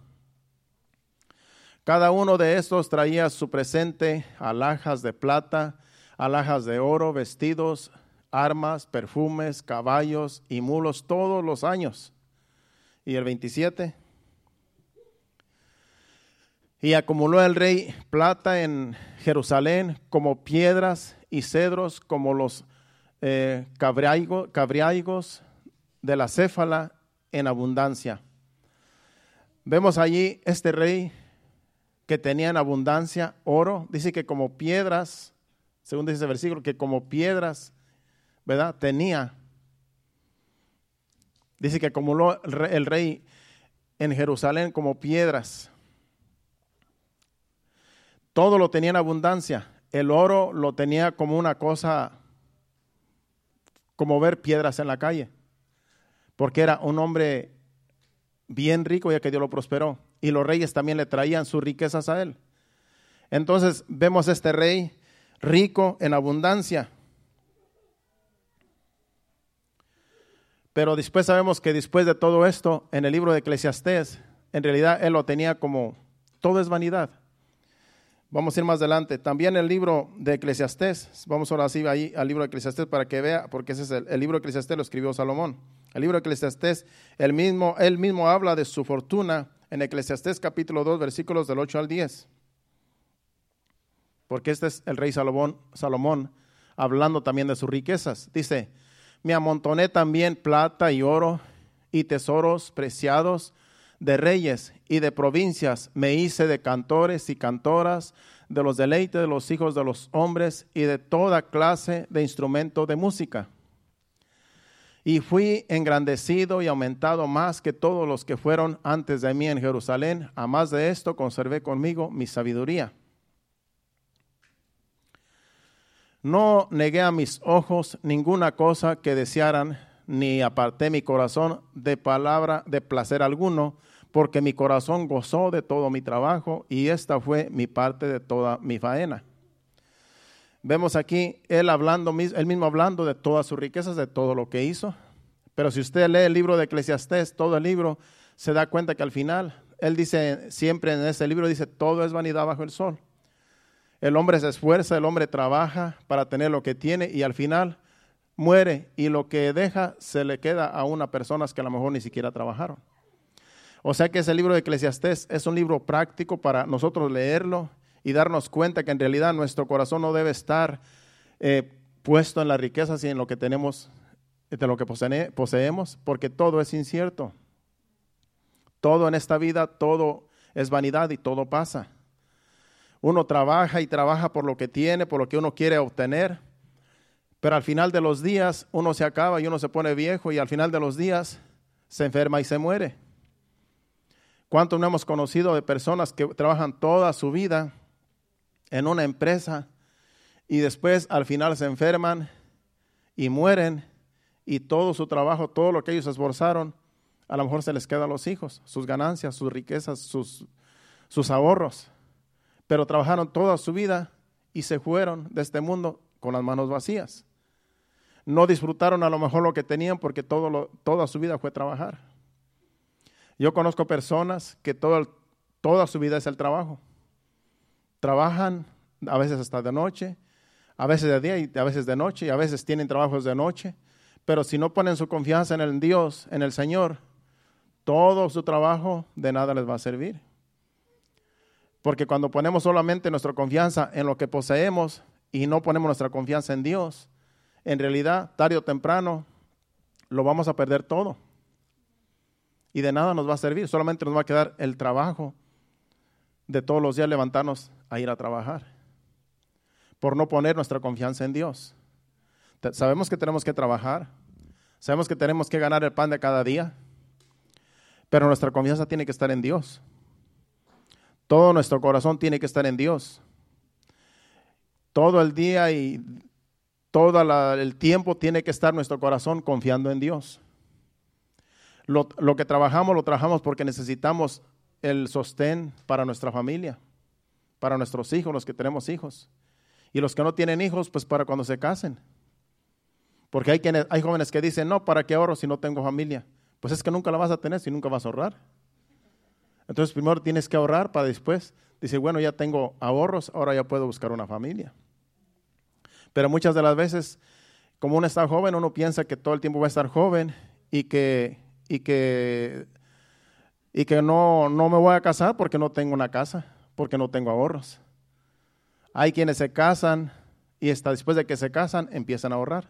Cada uno de estos traía su presente, alhajas de plata, alhajas de oro, vestidos, armas, perfumes, caballos y mulos todos los años. Y el 27. Y acumuló el rey plata en Jerusalén como piedras y cedros, como los eh, cabriaigos de la céfala en abundancia. Vemos allí este rey que tenía en abundancia oro. Dice que como piedras, según dice ese versículo, que como piedras, ¿verdad? Tenía. Dice que acumuló el rey en Jerusalén como piedras. Todo lo tenía en abundancia. El oro lo tenía como una cosa, como ver piedras en la calle. Porque era un hombre bien rico ya que Dios lo prosperó y los reyes también le traían sus riquezas a él. Entonces vemos a este rey rico en abundancia. Pero después sabemos que después de todo esto, en el libro de Eclesiastés, en realidad él lo tenía como, todo es vanidad. Vamos a ir más adelante. También el libro de Eclesiastés. Vamos ahora sí ahí al libro de Eclesiastés para que vea, porque ese es el, libro de Eclesiastés lo escribió Salomón. El libro de Eclesiastés, él mismo, él mismo habla de su fortuna en Eclesiastés capítulo 2, versículos del 8 al 10. Porque este es el rey Salomón, Salomón hablando también de sus riquezas. Dice, me amontoné también plata y oro y tesoros preciados de reyes y de provincias me hice de cantores y cantoras, de los deleites de los hijos de los hombres y de toda clase de instrumento de música. Y fui engrandecido y aumentado más que todos los que fueron antes de mí en Jerusalén. A más de esto conservé conmigo mi sabiduría. No negué a mis ojos ninguna cosa que desearan, ni aparté mi corazón de palabra de placer alguno, porque mi corazón gozó de todo mi trabajo y esta fue mi parte de toda mi faena. Vemos aquí él hablando, mismo hablando de todas sus riquezas, de todo lo que hizo. Pero si usted lee el libro de Eclesiastés, todo el libro, se da cuenta que al final, él dice, siempre en ese libro dice, todo es vanidad bajo el sol. El hombre se esfuerza, el hombre trabaja para tener lo que tiene y al final muere y lo que deja se le queda a unas personas que a lo mejor ni siquiera trabajaron. O sea que ese libro de Eclesiastés es un libro práctico para nosotros leerlo y darnos cuenta que en realidad nuestro corazón no debe estar eh, puesto en las riquezas y en lo que tenemos, de lo que poseemos, porque todo es incierto. Todo en esta vida, todo es vanidad y todo pasa. Uno trabaja y trabaja por lo que tiene, por lo que uno quiere obtener, pero al final de los días uno se acaba y uno se pone viejo y al final de los días se enferma y se muere. ¿Cuántos no hemos conocido de personas que trabajan toda su vida en una empresa y después al final se enferman y mueren y todo su trabajo, todo lo que ellos esforzaron, a lo mejor se les queda a los hijos, sus ganancias, sus riquezas, sus, sus ahorros, pero trabajaron toda su vida y se fueron de este mundo con las manos vacías. No disfrutaron a lo mejor lo que tenían porque todo toda su vida fue trabajar. Yo conozco personas que toda su vida es el trabajo. Trabajan a veces hasta de noche, a veces de día y a veces de noche, y a veces tienen trabajos de noche, pero si no ponen su confianza en el Dios, en el Señor, todo su trabajo de nada les va a servir. Porque cuando ponemos solamente nuestra confianza en lo que poseemos y no ponemos nuestra confianza en Dios, en realidad, tarde o temprano, lo vamos a perder todo y de nada nos va a servir, solamente nos va a quedar el trabajo de todos los días levantarnos a ir a trabajar, por no poner nuestra confianza en Dios. Sabemos que tenemos que trabajar, sabemos que tenemos que ganar el pan de cada día, pero nuestra confianza tiene que estar en Dios. Todo nuestro corazón tiene que estar en Dios. Todo el día y todo el tiempo tiene que estar nuestro corazón confiando en Dios. Lo, que trabajamos, lo trabajamos porque necesitamos el sostén para nuestra familia, para nuestros hijos, los que tenemos hijos. Y los que no tienen hijos, pues para cuando se casen. Porque hay, quienes, hay jóvenes que dicen, no, ¿para qué ahorro si no tengo familia? Pues es que nunca la vas a tener si nunca vas a ahorrar. Entonces primero tienes que ahorrar para después decir, bueno, ya tengo ahorros, ahora ya puedo buscar una familia. Pero muchas de las veces, como uno está joven, uno piensa que todo el tiempo va a estar joven y que y que, y que no, no me voy a casar porque no tengo una casa, porque no tengo ahorros. Hay quienes se casan y hasta después de que se casan empiezan a ahorrar.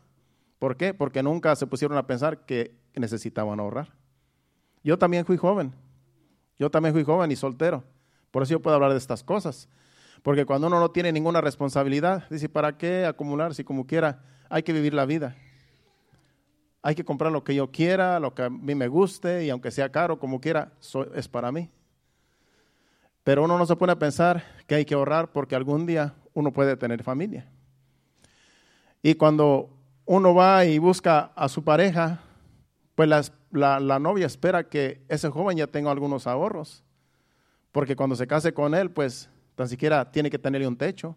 ¿Por qué? Porque nunca se pusieron a pensar que necesitaban ahorrar. Yo también fui joven. Yo también fui joven y soltero. Por eso yo puedo hablar de estas cosas. Porque cuando uno no tiene ninguna responsabilidad, dice, ¿para qué acumular si como quiera hay que vivir la vida? Hay que comprar lo que yo quiera, lo que a mí me guste, y aunque sea caro, como quiera, es para mí. Pero uno no se pone a pensar que hay que ahorrar porque algún día uno puede tener familia. Y cuando uno va y busca a su pareja, pues la, la, novia espera que ese joven ya tenga algunos ahorros. Porque cuando se case con él, pues tan siquiera tiene que tenerle un techo,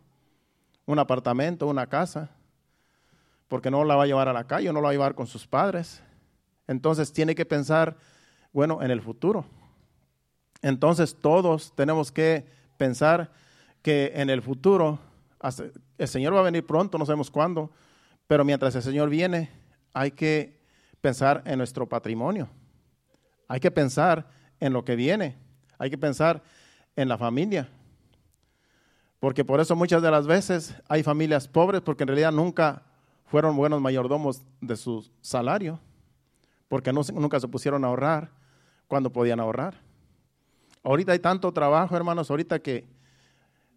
un apartamento, una casa porque no la va a llevar a la calle, no la va a llevar con sus padres. Entonces tiene que pensar, bueno, en el futuro. Entonces todos tenemos que pensar que en el futuro, el Señor va a venir pronto, no sabemos cuándo, pero mientras el Señor viene, hay que pensar en nuestro patrimonio. Hay que pensar en lo que viene. Hay que pensar en la familia. Porque por eso muchas de las veces hay familias pobres porque en realidad nunca fueron buenos mayordomos de su salario. Porque nunca se pusieron a ahorrar cuando podían ahorrar. Ahorita hay tanto trabajo, hermanos, ahorita que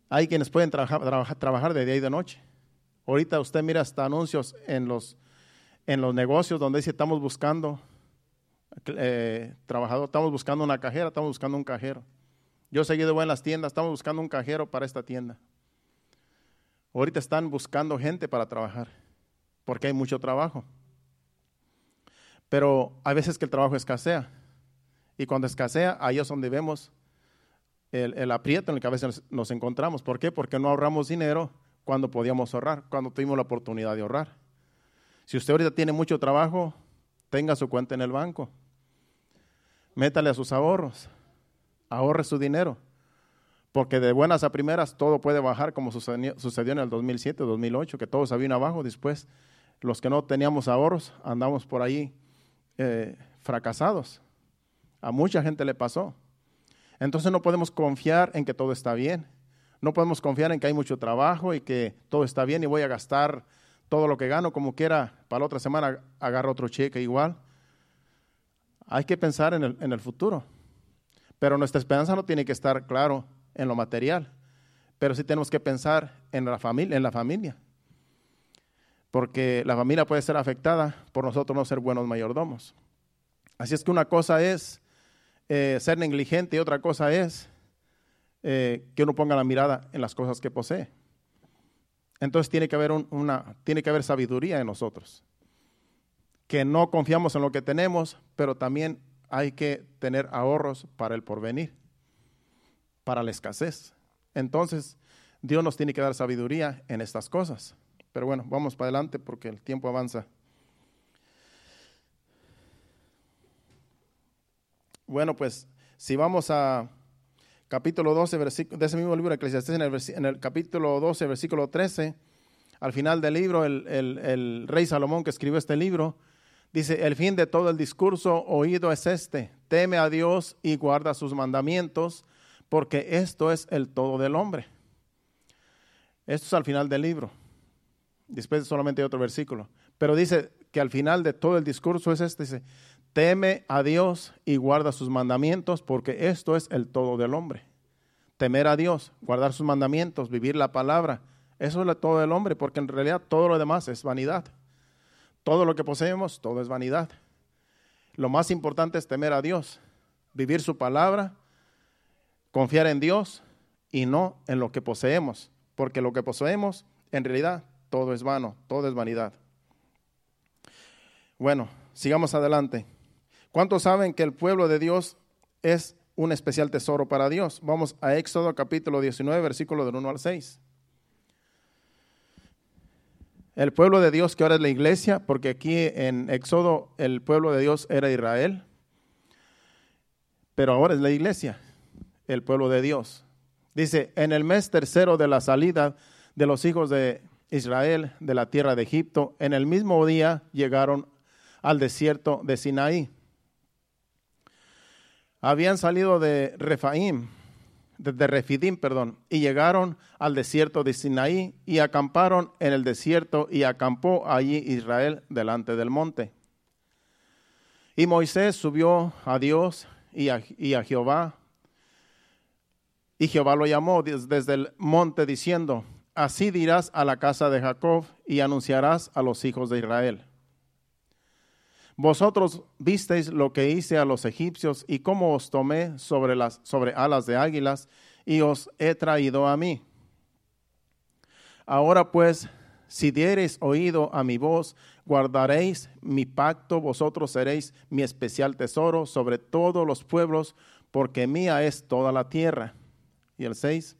hay quienes pueden trabajar, trabajar de día y de noche. Ahorita usted mira hasta anuncios en los, en los negocios donde dice estamos buscando eh, trabajador, estamos buscando una cajera, estamos buscando un cajero. Yo seguido voy en las tiendas, estamos buscando un cajero para esta tienda. Ahorita están buscando gente para trabajar, porque hay mucho trabajo. Pero hay veces que el trabajo escasea. Y cuando escasea, ahí es donde vemos el, aprieto en el que a veces nos encontramos. ¿Por qué? Porque no ahorramos dinero cuando podíamos ahorrar, cuando tuvimos la oportunidad de ahorrar. Si usted ahorita tiene mucho trabajo, tenga su cuenta en el banco. Métale a sus ahorros. Ahorre su dinero. Porque de buenas a primeras todo puede bajar como sucedió, en el 2007, 2008, que todos habían abajo. Después, los que no teníamos ahorros, andamos por ahí eh, fracasados. A mucha gente le pasó. Entonces no podemos confiar en que todo está bien. No podemos confiar en que hay mucho trabajo y que todo está bien y voy a gastar todo lo que gano como quiera. Para la otra semana agarro otro cheque igual. Hay que pensar en el, en el futuro. Pero nuestra esperanza no tiene que estar, claro, en lo material. Pero sí tenemos que pensar en la familia, en la familia. Porque la familia puede ser afectada por nosotros no ser buenos mayordomos. Así es que una cosa es eh, ser negligente y otra cosa es eh, que uno ponga la mirada en las cosas que posee. Entonces tiene que haber una, tiene que haber sabiduría en nosotros. Que no confiamos en lo que tenemos, pero también hay que tener ahorros para el porvenir, para la escasez. Entonces, Dios nos tiene que dar sabiduría en estas cosas. Pero bueno, vamos para adelante porque el tiempo avanza. Bueno, pues si vamos a capítulo 12, versículo, de ese mismo libro de Eclesiastés, en el, en el, capítulo 12, versículo 13, al final del libro, el, el, rey Salomón que escribió este libro, dice, el fin de todo el discurso oído es este, teme a Dios y guarda sus mandamientos, porque esto es el todo del hombre. Esto es al final del libro. Después solamente hay otro versículo. Pero dice que al final de todo el discurso es este, Teme a Dios y guarda sus mandamientos, porque esto es el todo del hombre. Temer a Dios, guardar sus mandamientos, vivir la palabra, eso es el todo del hombre, porque en realidad todo lo demás es vanidad. Todo lo que poseemos, todo es vanidad. Lo más importante es temer a Dios, vivir su palabra, confiar en Dios y no en lo que poseemos, porque lo que poseemos, en realidad, todo es vano, todo es vanidad. Bueno, sigamos adelante. ¿Cuántos saben que el pueblo de Dios es un especial tesoro para Dios? Vamos a Éxodo capítulo 19, versículo del 1 al 6. El pueblo de Dios que ahora es la iglesia, porque aquí en Éxodo el pueblo de Dios era Israel, pero ahora es la iglesia, el pueblo de Dios. Dice, en el mes tercero de la salida de los hijos de Israel de la tierra de Egipto, en el mismo día llegaron al desierto de Sinaí habían salido de Refaim, de, Refidim, perdón, y llegaron al desierto de Sinaí y acamparon en el desierto y acampó allí Israel delante del monte. Y Moisés subió a Dios y a, y a Jehová, y Jehová lo llamó desde el monte diciendo, así dirás a la casa de Jacob y anunciarás a los hijos de Israel. Vosotros visteis lo que hice a los egipcios y cómo os tomé sobre, las, sobre alas de águilas y os he traído a mí. Ahora pues, si diereis oído a mi voz, guardaréis mi pacto, vosotros seréis mi especial tesoro sobre todos los pueblos, porque mía es toda la tierra. Y el 6,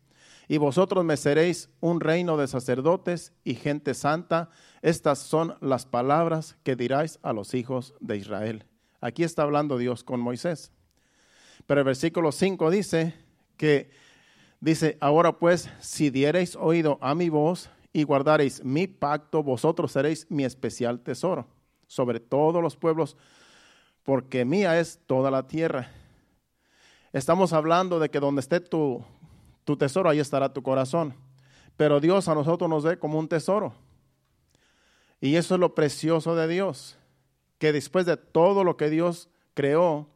y vosotros me seréis un reino de sacerdotes y gente santa. Estas son las palabras que diráis a los hijos de Israel. Aquí está hablando Dios con Moisés. Pero el versículo 5 dice que Dice, ahora pues, si diereis oído a mi voz y guardareis mi pacto, vosotros seréis mi especial tesoro sobre todos los pueblos, porque mía es toda la tierra. Estamos hablando de que donde esté tu, tu tesoro, ahí estará tu corazón. Pero Dios a nosotros nos ve como un tesoro. Y eso es lo precioso de Dios, que después de todo lo que Dios creó,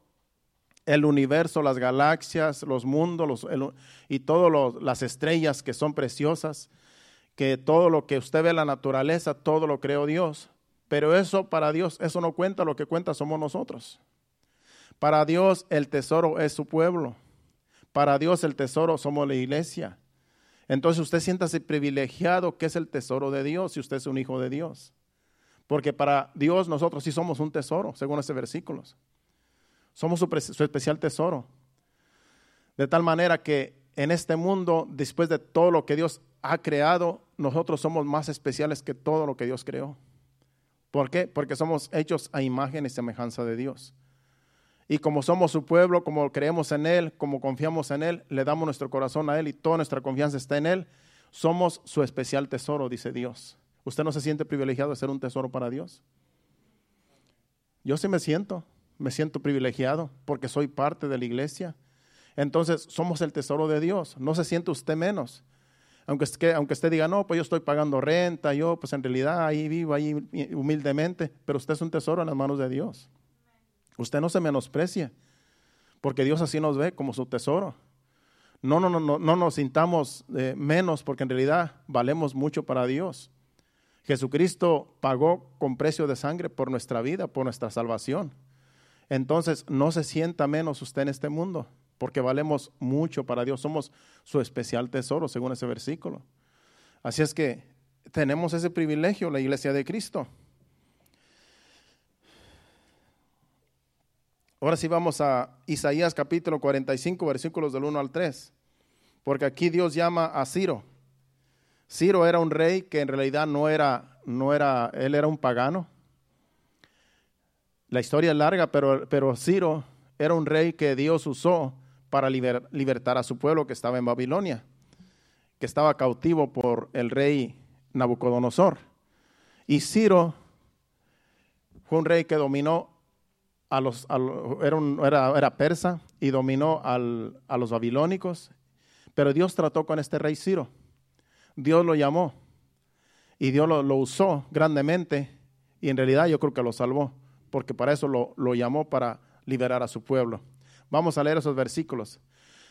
el universo, las galaxias, los mundos y todas las estrellas que son preciosas, que todo lo que usted ve en la naturaleza, todo lo creó Dios. Pero eso para Dios, eso no cuenta, lo que cuenta somos nosotros. Para Dios el tesoro es su pueblo. Para Dios el tesoro somos la iglesia. Entonces usted siéntase privilegiado que es el tesoro de Dios si usted es un hijo de Dios. Porque para Dios nosotros sí somos un tesoro, según ese versículo. Somos su, su especial tesoro. De tal manera que en este mundo, después de todo lo que Dios ha creado, nosotros somos más especiales que todo lo que Dios creó. ¿Por qué? Porque somos hechos a imagen y semejanza de Dios. Y como somos su pueblo, como creemos en Él, como confiamos en Él, le damos nuestro corazón a Él y toda nuestra confianza está en Él, somos su especial tesoro, dice Dios. ¿Usted no se siente privilegiado de ser un tesoro para Dios? Yo sí me siento, me siento privilegiado porque soy parte de la iglesia. Entonces somos el tesoro de Dios. No se siente usted menos. Aunque, aunque usted diga, no, pues yo estoy pagando renta, yo pues en realidad ahí vivo, ahí humildemente, pero usted es un tesoro en las manos de Dios. Usted no se menosprecia, porque Dios así nos ve como su tesoro. No, no, no, no, no nos sintamos eh, menos, porque en realidad valemos mucho para Dios. Jesucristo pagó con precio de sangre por nuestra vida, por nuestra salvación. Entonces, no se sienta menos usted en este mundo, porque valemos mucho para Dios. Somos su especial tesoro, según ese versículo. Así es que tenemos ese privilegio, la iglesia de Cristo. Ahora sí vamos a Isaías capítulo 45, versículos del 1 al 3, porque aquí Dios llama a Ciro. Ciro era un rey que en realidad no era, no era, él era un pagano. La historia es larga, pero, pero Ciro era un rey que Dios usó para libertar a su pueblo que estaba en Babilonia, que estaba cautivo por el rey Nabucodonosor. Y Ciro fue un rey que dominó era, persa y dominó a los babilónicos, pero Dios trató con este rey Ciro. Dios lo llamó y Dios lo, usó grandemente y en realidad yo creo que lo salvó, porque para eso lo, lo llamó para liberar a su pueblo. Vamos a leer esos versículos.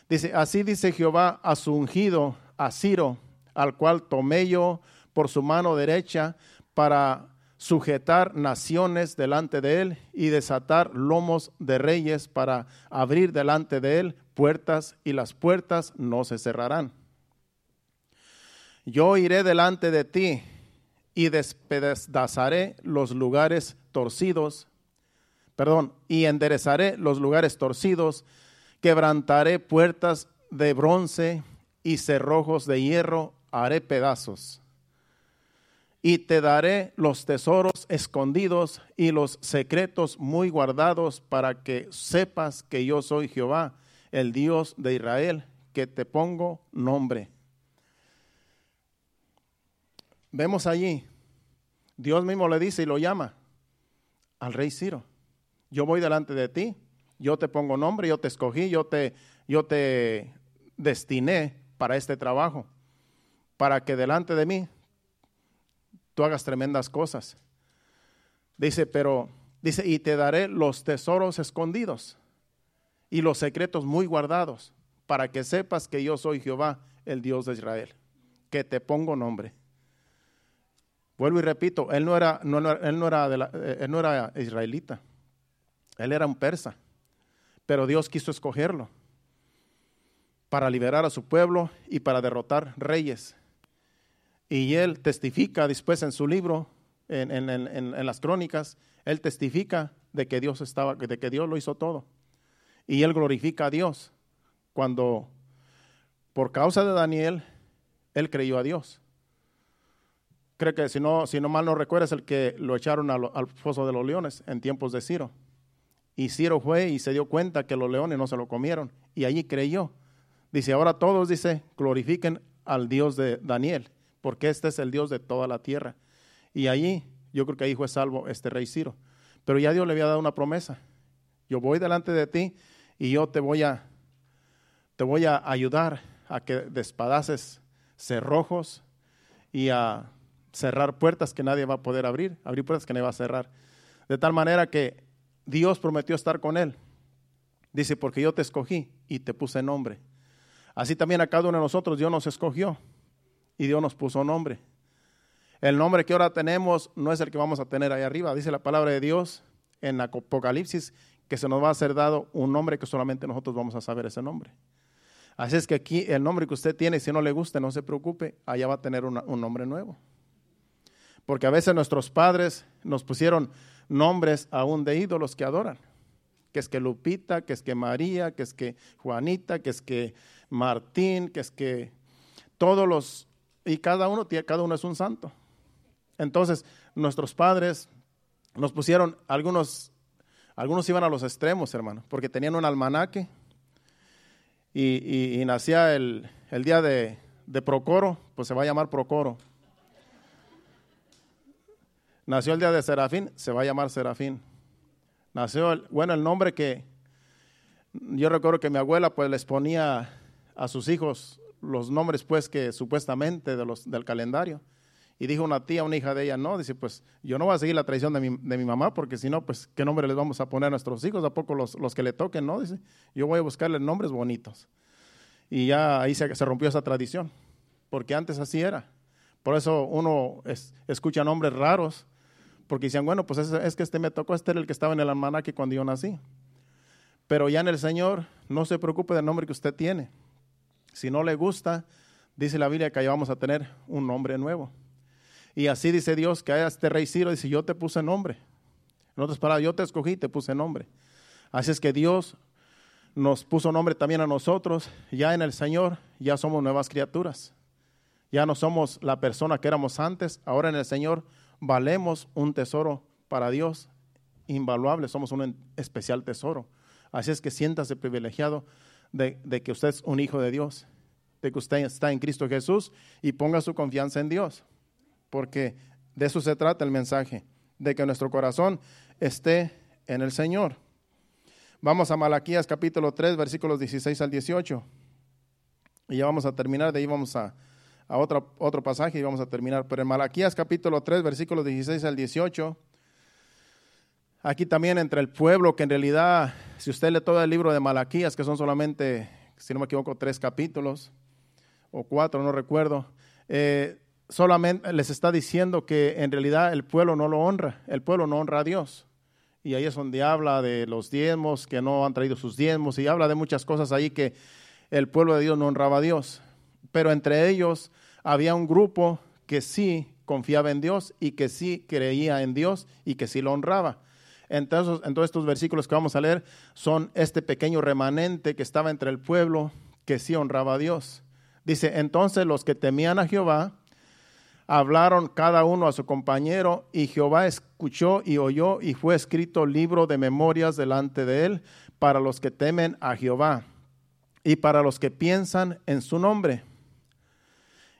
Dice, así dice Jehová a su ungido, a Ciro, al cual tomé yo por su mano derecha para sujetar naciones delante de él y desatar lomos de reyes para abrir delante de él puertas y las puertas no se cerrarán. Yo iré delante de ti y despedazaré los lugares torcidos, perdón, y enderezaré los lugares torcidos, quebrantaré puertas de bronce y cerrojos de hierro haré pedazos y te daré los tesoros escondidos y los secretos muy guardados para que sepas que yo soy Jehová, el Dios de Israel, que te pongo nombre. Vemos allí, Dios mismo le dice y lo llama al rey Ciro. Yo voy delante de ti, yo te pongo nombre, yo te escogí, yo te, yo te destiné para este trabajo, para que delante de mí tú hagas tremendas cosas. Dice, pero, dice, y te daré los tesoros escondidos y los secretos muy guardados, para que sepas que yo soy Jehová, el Dios de Israel, que te pongo nombre. Vuelvo y repito, él no era, no, él no era, eh, él no era israelita, él era un persa, pero Dios quiso escogerlo para liberar a su pueblo y para derrotar reyes y él testifica después en su libro, en, las crónicas, él testifica de que Dios estaba, de que Dios lo hizo todo. Y él glorifica a Dios cuando, por causa de Daniel, él creyó a Dios. Creo que si no, mal no recuerda, es el que lo echaron al, al foso de los leones en tiempos de Ciro. Y Ciro fue y se dio cuenta que los leones no se lo comieron. Y allí creyó Dice, ahora todos, dice, glorifiquen al Dios de Daniel, porque este es el Dios de toda la tierra. Y allí, yo creo que ahí fue salvo este rey Ciro. Pero ya Dios le había dado una promesa. Yo voy delante de ti y yo te voy a, te voy a ayudar a que despadaces cerrojos y a cerrar puertas que nadie va a poder abrir, abrir puertas que nadie va a cerrar. De tal manera que Dios prometió estar con él. Dice, porque yo te escogí y te puse nombre. Así también a cada uno de nosotros Dios nos escogió y Dios nos puso nombre. El nombre que ahora tenemos no es el que vamos a tener ahí arriba. Dice la palabra de Dios en Apocalipsis que se nos va a ser dado un nombre que solamente nosotros vamos a saber ese nombre. Así es que aquí el nombre que usted tiene, si no le gusta, no se preocupe, allá va a tener un nombre nuevo. Porque a veces nuestros padres nos pusieron nombres aún de ídolos que adoran. Que es que Lupita, que es que María, que es que Juanita, que es que Martín, que es que todos los, y cada uno, cada uno es un santo. Entonces, nuestros padres nos pusieron, algunos, algunos iban a los extremos, hermano, porque tenían un almanaque y, nacía el, día de, de Procoro, pues se va a llamar Procoro. Nació el día de Serafín, se va a llamar Serafín. Nació, el, bueno, el nombre que yo recuerdo que mi abuela pues les ponía a sus hijos los nombres pues que supuestamente de los, del calendario. Y dijo una tía, una hija de ella, no, dice, pues yo no voy a seguir la tradición de mi, de mi mamá, porque si no, pues qué nombre les vamos a poner a nuestros hijos, a poco los, los que le toquen, no, dice, yo voy a buscarle nombres bonitos. Y ya ahí se, se rompió esa tradición, porque antes así era. Por eso uno escucha nombres raros, porque decían, bueno, pues es, que este me tocó, este era el que estaba en el almanaque cuando yo nací. Pero ya en el Señor, no se preocupe del nombre que usted tiene. Si no le gusta, dice la Biblia que ahí vamos a tener un nombre nuevo. Y así dice Dios que a este rey Ciro dice, yo te puse nombre. En otras palabras, yo te escogí te puse nombre. Así es que Dios nos puso nombre también a nosotros. Ya en el Señor ya somos nuevas criaturas. Ya no somos la persona que éramos antes. Ahora en el Señor valemos un tesoro para Dios invaluable. Somos un especial tesoro. Así es que siéntase privilegiado de, que usted es un hijo de Dios, de que usted está en Cristo Jesús y ponga su confianza en Dios porque de eso se trata el mensaje, de que nuestro corazón esté en el Señor. Vamos a Malaquías capítulo 3, versículos 16 al 18. Y ya vamos a terminar, de ahí vamos a, a otro, otro pasaje y vamos a terminar. Pero en Malaquías capítulo 3, versículos 16 al 18, aquí también entre el pueblo, que en realidad, si usted lee todo el libro de Malaquías, que son solamente, si no me equivoco, tres capítulos, o cuatro, no recuerdo, eh, solamente les está diciendo que en realidad el pueblo no lo honra, el pueblo no honra a Dios. Y ahí es donde habla de los diezmos, que no han traído sus diezmos, y habla de muchas cosas ahí que el pueblo de Dios no honraba a Dios. Pero entre ellos había un grupo que sí confiaba en Dios y que sí creía en Dios y que sí lo honraba. Entonces, entonces estos versículos que vamos a leer son este pequeño remanente que estaba entre el pueblo que sí honraba a Dios. Dice, entonces los que temían a Jehová, hablaron cada uno a su compañero, y Jehová escuchó y oyó, y fue escrito libro de memorias delante de él para los que temen a Jehová y para los que piensan en su nombre.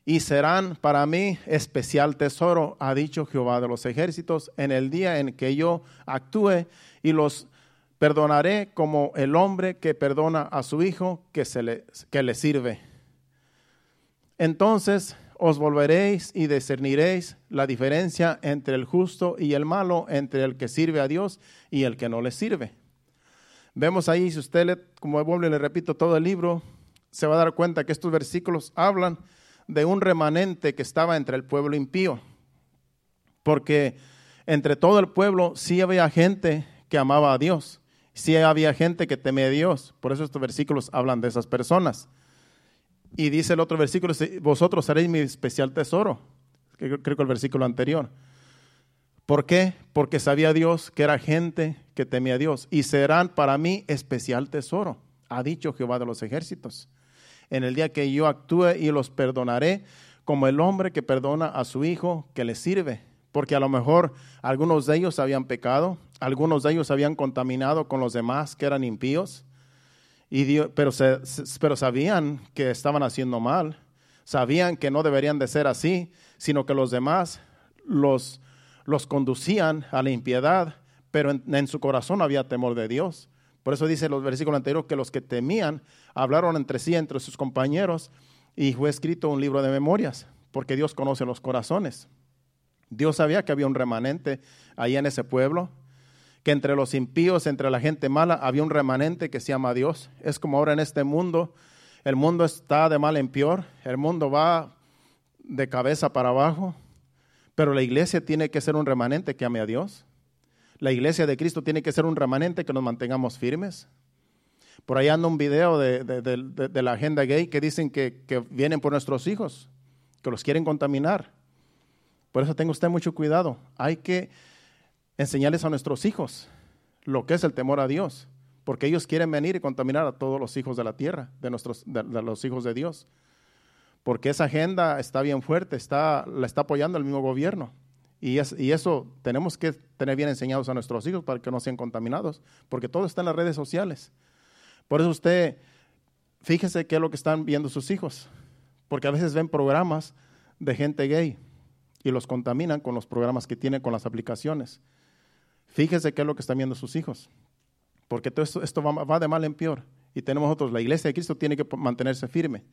Y serán para mí especial tesoro, ha dicho Jehová de los ejércitos, en el día en que yo actúe y los perdonaré como el hombre que perdona a su hijo que, se le, que le sirve. Entonces os volveréis y discerniréis la diferencia entre el justo y el malo, entre el que sirve a Dios y el que no le sirve. Vemos ahí, si usted, le, como vuelvo y le repito todo el libro, se va a dar cuenta que estos versículos hablan de un remanente que estaba entre el pueblo impío. Porque entre todo el pueblo sí había gente que amaba a Dios, sí había gente que temía a Dios. Por eso estos versículos hablan de esas personas. Y dice el otro versículo, vosotros seréis mi especial tesoro. Creo que el versículo anterior. ¿Por qué? Porque sabía Dios que era gente que temía a Dios. Y serán para mí especial tesoro, ha dicho Jehová de los ejércitos. En el día que yo actúe y los perdonaré, como el hombre que perdona a su hijo que le sirve. Porque a lo mejor algunos de ellos habían pecado, algunos de ellos habían contaminado con los demás que eran impíos Y Dios, pero, se, pero sabían que estaban haciendo mal, sabían que no deberían de ser así, sino que los demás los, los conducían a la impiedad, pero en, en su corazón había temor de Dios. Por eso dice los versículos anteriores que los que temían hablaron entre sí, entre sus compañeros, y fue escrito un libro de memorias, porque Dios conoce los corazones. Dios sabía que había un remanente ahí en ese pueblo, que entre los impíos, entre la gente mala, había un remanente que se llama Dios. Es como ahora en este mundo, el mundo está de mal en peor, el mundo va de cabeza para abajo, pero la iglesia tiene que ser un remanente que ame a Dios. La iglesia de Cristo tiene que ser un remanente que nos mantengamos firmes. Por ahí anda un video de, de, la agenda gay que dicen que, que vienen por nuestros hijos, que los quieren contaminar. Por eso tenga usted mucho cuidado. Hay que enseñarles a nuestros hijos lo que es el temor a Dios, porque ellos quieren venir y contaminar a todos los hijos de la tierra, de, nuestros, de los hijos de Dios. Porque esa agenda está bien fuerte, está, la está apoyando el mismo gobierno. Y, es, y, eso tenemos que tener bien enseñados a nuestros hijos para que no sean contaminados, porque todo está en las redes sociales. Por eso usted, fíjese qué es lo que están viendo sus hijos, porque a veces ven programas de gente gay y los contaminan con los programas que tienen, con las aplicaciones. Fíjese qué es lo que están viendo sus hijos, porque todo esto, esto va, va, de mal en peor. Y tenemos nosotros, la iglesia de Cristo tiene que mantenerse firme,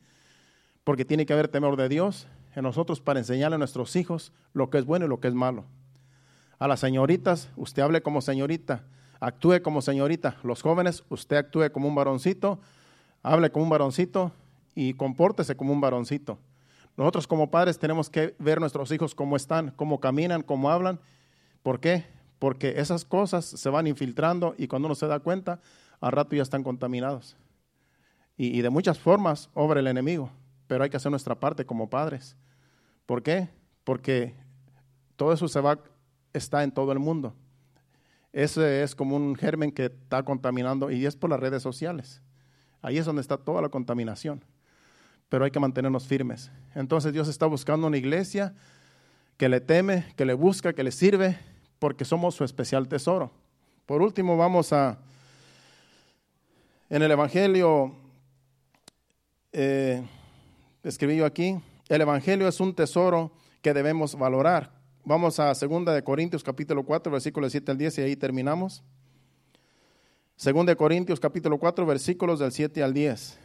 porque tiene que haber temor de Dios en nosotros para enseñarle a nuestros hijos lo que es bueno y lo que es malo. A las señoritas, usted hable como señorita, actúe como señorita. Los jóvenes, usted actúe como un varoncito, hable como un varoncito y compórtese como un varoncito. Nosotros como padres tenemos que ver nuestros hijos cómo están, cómo caminan, cómo hablan. ¿Por qué? Porque esas cosas se van infiltrando y cuando uno se da cuenta, al rato ya están contaminados. Y, y de muchas formas obra el enemigo, pero hay que hacer nuestra parte como padres. ¿Por qué? Porque todo eso se va, está en todo el mundo. Ese es como un germen que está contaminando y es por las redes sociales. Ahí es donde está toda la contaminación. Pero hay que mantenernos firmes. Entonces Dios está buscando una iglesia que le teme, que le busca, que le sirve, porque somos su especial tesoro. Por último, vamos a, en el Evangelio, eh, escribí yo aquí, el Evangelio es un tesoro que debemos valorar. Vamos a 2 de Corintios capítulo 4, versículos 7 al 10 y ahí terminamos. 2 de Corintios capítulo 4, versículos del 7 al 10.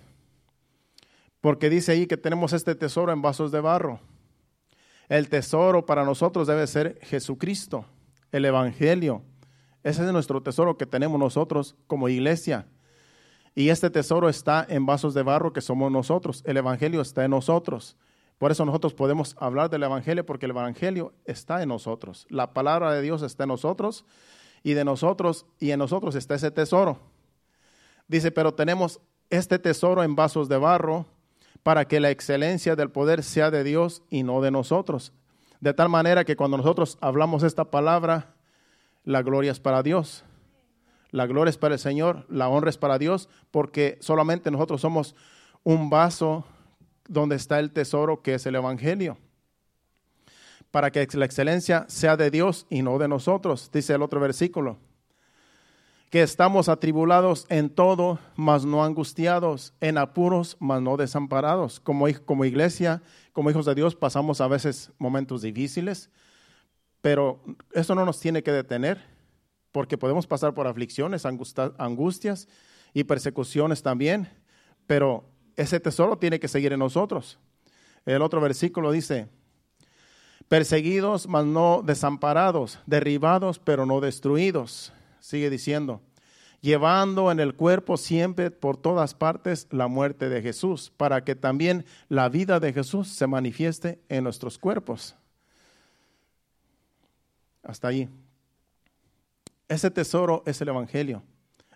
Porque dice ahí que tenemos este tesoro en vasos de barro. El tesoro para nosotros debe ser Jesucristo, el Evangelio. Ese es nuestro tesoro que tenemos nosotros como iglesia. Y este tesoro está en vasos de barro que somos nosotros. El Evangelio está en nosotros. Por eso nosotros podemos hablar del Evangelio porque el Evangelio está en nosotros. La palabra de Dios está en nosotros y de nosotros y en nosotros está ese tesoro. Dice, pero tenemos este tesoro en vasos de barro para que la excelencia del poder sea de Dios y no de nosotros. De tal manera que cuando nosotros hablamos esta palabra, la gloria es para Dios. La gloria es para el Señor, la honra es para Dios, porque solamente nosotros somos un vaso donde está el tesoro que es el Evangelio. Para que la excelencia sea de Dios y no de nosotros, dice el otro versículo. Que estamos atribulados en todo, mas no angustiados, en apuros, mas no desamparados. Como, como iglesia, como hijos de Dios, pasamos a veces momentos difíciles, pero eso no nos tiene que detener, porque podemos pasar por aflicciones, angustias y persecuciones también, pero ese tesoro tiene que seguir en nosotros. El otro versículo dice, perseguidos mas no desamparados, derribados pero no destruidos. Sigue diciendo, llevando en el cuerpo siempre por todas partes la muerte de Jesús, para que también la vida de Jesús se manifieste en nuestros cuerpos. Hasta ahí. Ese tesoro es el Evangelio.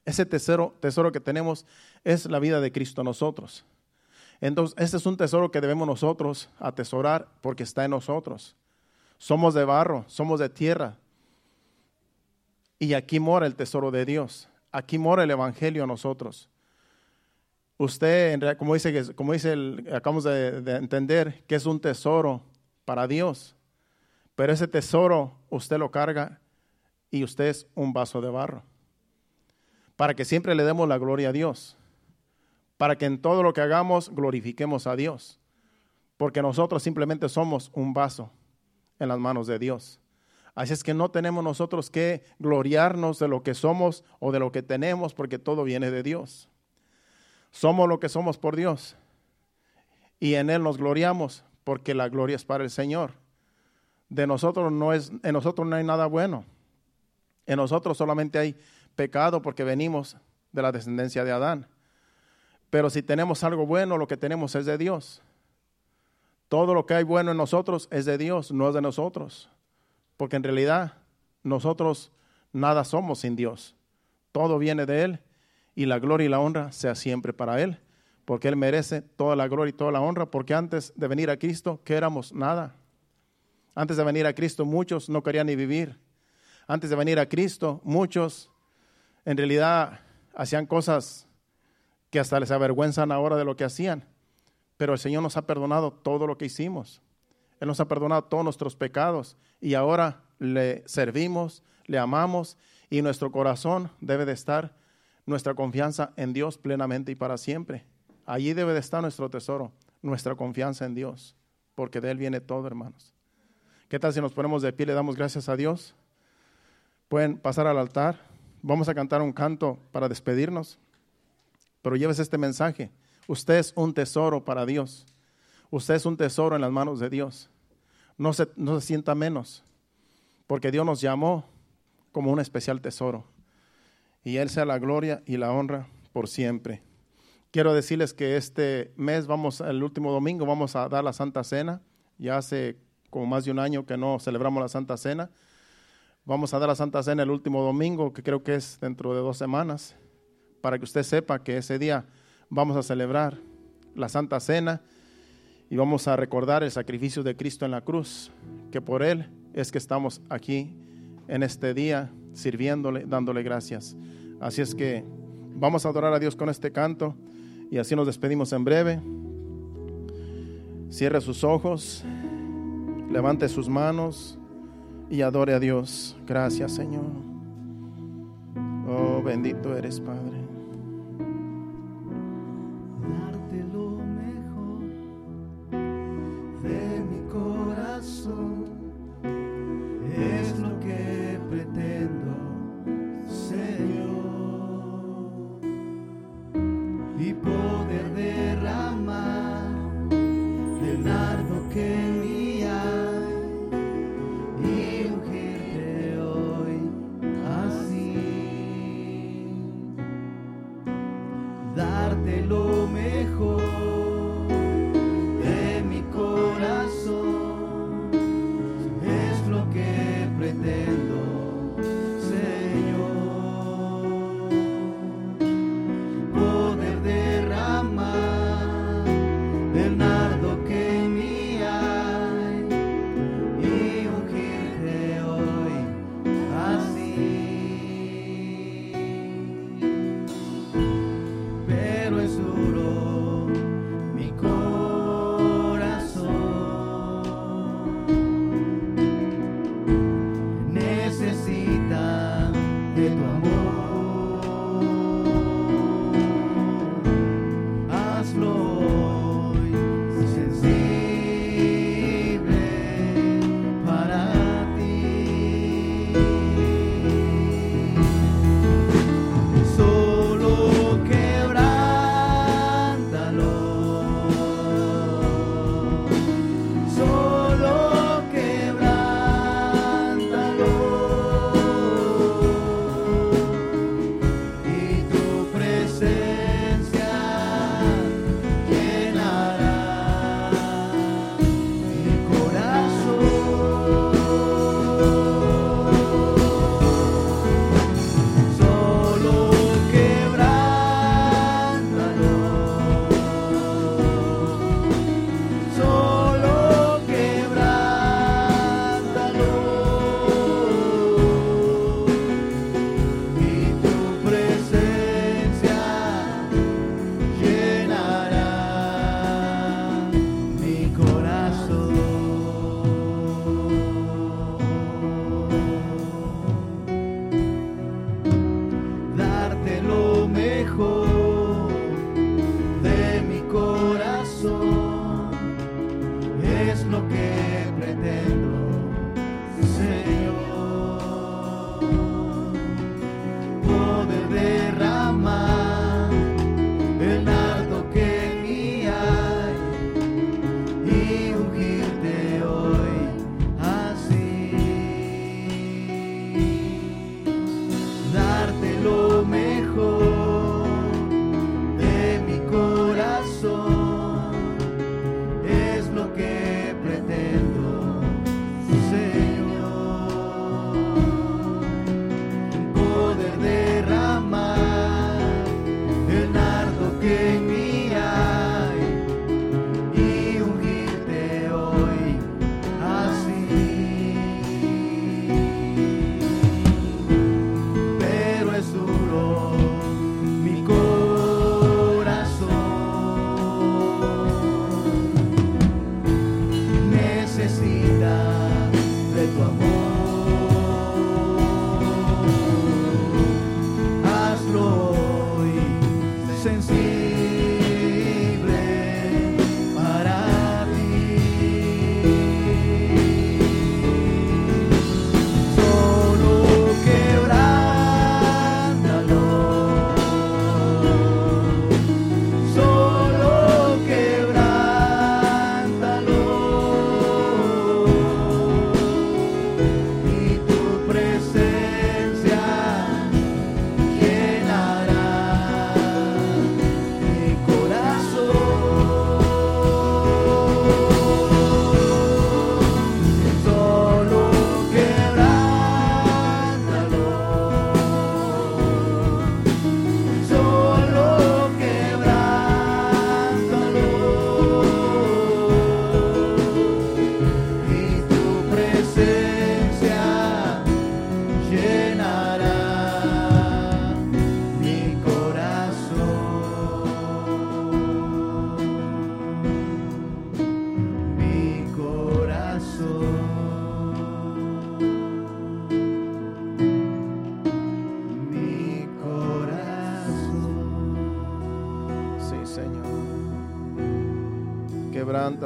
Ese tesoro, tesoro que tenemos es la vida de Cristo nosotros. Entonces, ese es un tesoro que debemos nosotros atesorar porque está en nosotros. Somos de barro, somos de tierra. Y aquí mora el tesoro de Dios. Aquí mora el Evangelio en nosotros. Usted, como dice, como dice el, acabamos de, de entender, que es un tesoro para Dios. Pero ese tesoro usted lo carga y usted es un vaso de barro para que siempre le demos la gloria a Dios. para que en todo lo que hagamos glorifiquemos a Dios, porque nosotros simplemente somos un vaso en las manos de Dios. Así es que no tenemos nosotros que gloriarnos de lo que somos o de lo que tenemos, porque todo viene de Dios. Somos lo que somos por Dios y en Él nos gloriamos, porque la gloria es para el Señor. De nosotros no es, en nosotros no hay nada bueno. En nosotros solamente hay pecado porque venimos de la descendencia de Adán. Pero si tenemos algo bueno, lo que tenemos es de Dios. Todo lo que hay bueno en nosotros es de Dios, no es de nosotros. Porque en realidad nosotros nada somos sin Dios. Todo viene de Él y la gloria y la honra sea siempre para Él. Porque Él merece toda la gloria y toda la honra. Porque antes de venir a Cristo, ¿qué éramos? Nada. Antes de venir a Cristo, muchos no querían ni vivir. Antes de venir a Cristo, muchos en realidad hacían cosas que hasta les avergüenzan ahora de lo que hacían. Pero el Señor nos ha perdonado todo lo que hicimos. Él nos ha perdonado todos nuestros pecados y ahora le servimos, le amamos y nuestro corazón debe de estar nuestra confianza en Dios plenamente y para siempre. Allí debe de estar nuestro tesoro, nuestra confianza en Dios, porque de Él viene todo, hermanos. ¿Qué tal si nos ponemos de pie y le damos gracias a Dios? Pueden pasar al altar. Vamos a cantar un canto para despedirnos. Pero lleves este mensaje. Usted es un tesoro para Dios. Usted es un tesoro en las manos de Dios. No se, no se sienta menos, porque Dios nos llamó como un especial tesoro. Y Él sea la gloria y la honra por siempre. Quiero decirles que este mes vamos, el último domingo, vamos a dar la Santa Cena. Ya hace como más de un año que no celebramos la Santa Cena. Vamos a dar la Santa Cena el último domingo, que creo que es dentro de dos semanas para que usted sepa que ese día vamos a celebrar la Santa Cena y vamos a recordar el sacrificio de Cristo en la cruz, que por Él es que estamos aquí en este día sirviéndole, dándole gracias. Así es que vamos a adorar a Dios con este canto y así nos despedimos en breve. Cierre sus ojos, levante sus manos y adore a Dios. Gracias Señor. Oh, bendito eres, Padre.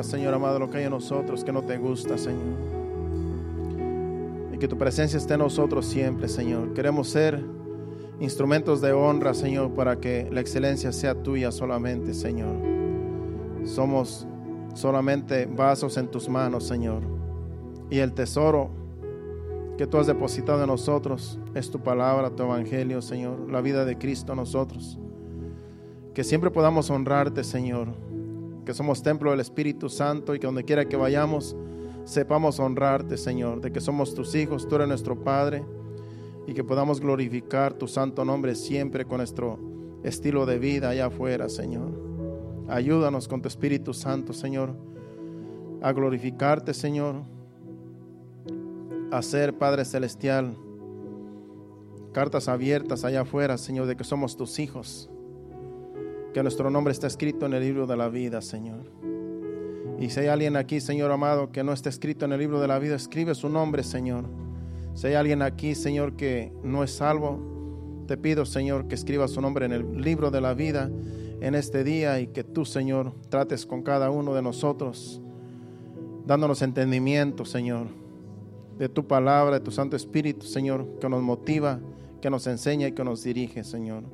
Señor amado, lo que hay en nosotros que no te gusta, Señor. Y que tu presencia esté en nosotros siempre, Señor. Queremos ser instrumentos de honra, Señor, para que la excelencia sea tuya solamente, Señor. Somos solamente vasos en tus manos, Señor. Y el tesoro que tú has depositado en nosotros es tu palabra, tu evangelio, Señor, la vida de Cristo en nosotros. Que siempre podamos honrarte, Señor. Que somos templo del Espíritu Santo y que donde quiera que vayamos, sepamos honrarte, Señor. De que somos tus hijos, tú eres nuestro Padre. Y que podamos glorificar tu santo nombre siempre con nuestro estilo de vida allá afuera, Señor. Ayúdanos con tu Espíritu Santo, Señor, a glorificarte, Señor. A ser Padre Celestial. Cartas abiertas allá afuera, Señor, de que somos tus hijos que nuestro nombre está escrito en el libro de la vida, Señor. Y si hay alguien aquí, Señor amado, que no está escrito en el libro de la vida, escribe su nombre, Señor. Si hay alguien aquí, Señor, que no es salvo, te pido, Señor, que escriba su nombre en el libro de la vida en este día y que tú, Señor, trates con cada uno de nosotros, dándonos entendimiento, Señor, de tu palabra, de tu Santo Espíritu, Señor, que nos motiva, que nos enseña y que nos dirige, Señor.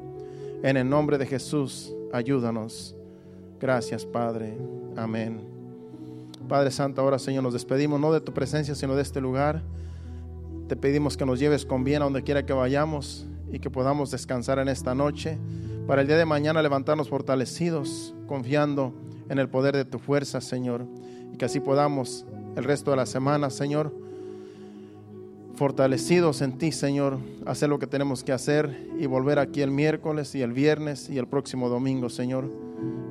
En el nombre de Jesús ayúdanos. Gracias, Padre. Amén. Padre Santo, ahora, Señor, nos despedimos no de tu presencia, sino de este lugar. Te pedimos que nos lleves con bien a donde quiera que vayamos y que podamos descansar en esta noche para el día de mañana levantarnos fortalecidos, confiando en el poder de tu fuerza, Señor, y que así podamos el resto de la semana, Señor, fortalecidos en ti, Señor, hacer lo que tenemos que hacer y volver aquí el miércoles y el viernes y el próximo domingo, Señor,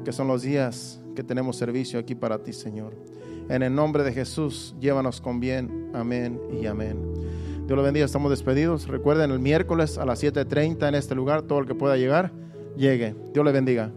que son los días que tenemos servicio aquí para ti, Señor. En el nombre de Jesús, llévanos con bien. Amén y amén. Dios lo bendiga, estamos despedidos. Recuerden el miércoles a las 7.30 en este lugar, todo el que pueda llegar, llegue. Dios le bendiga.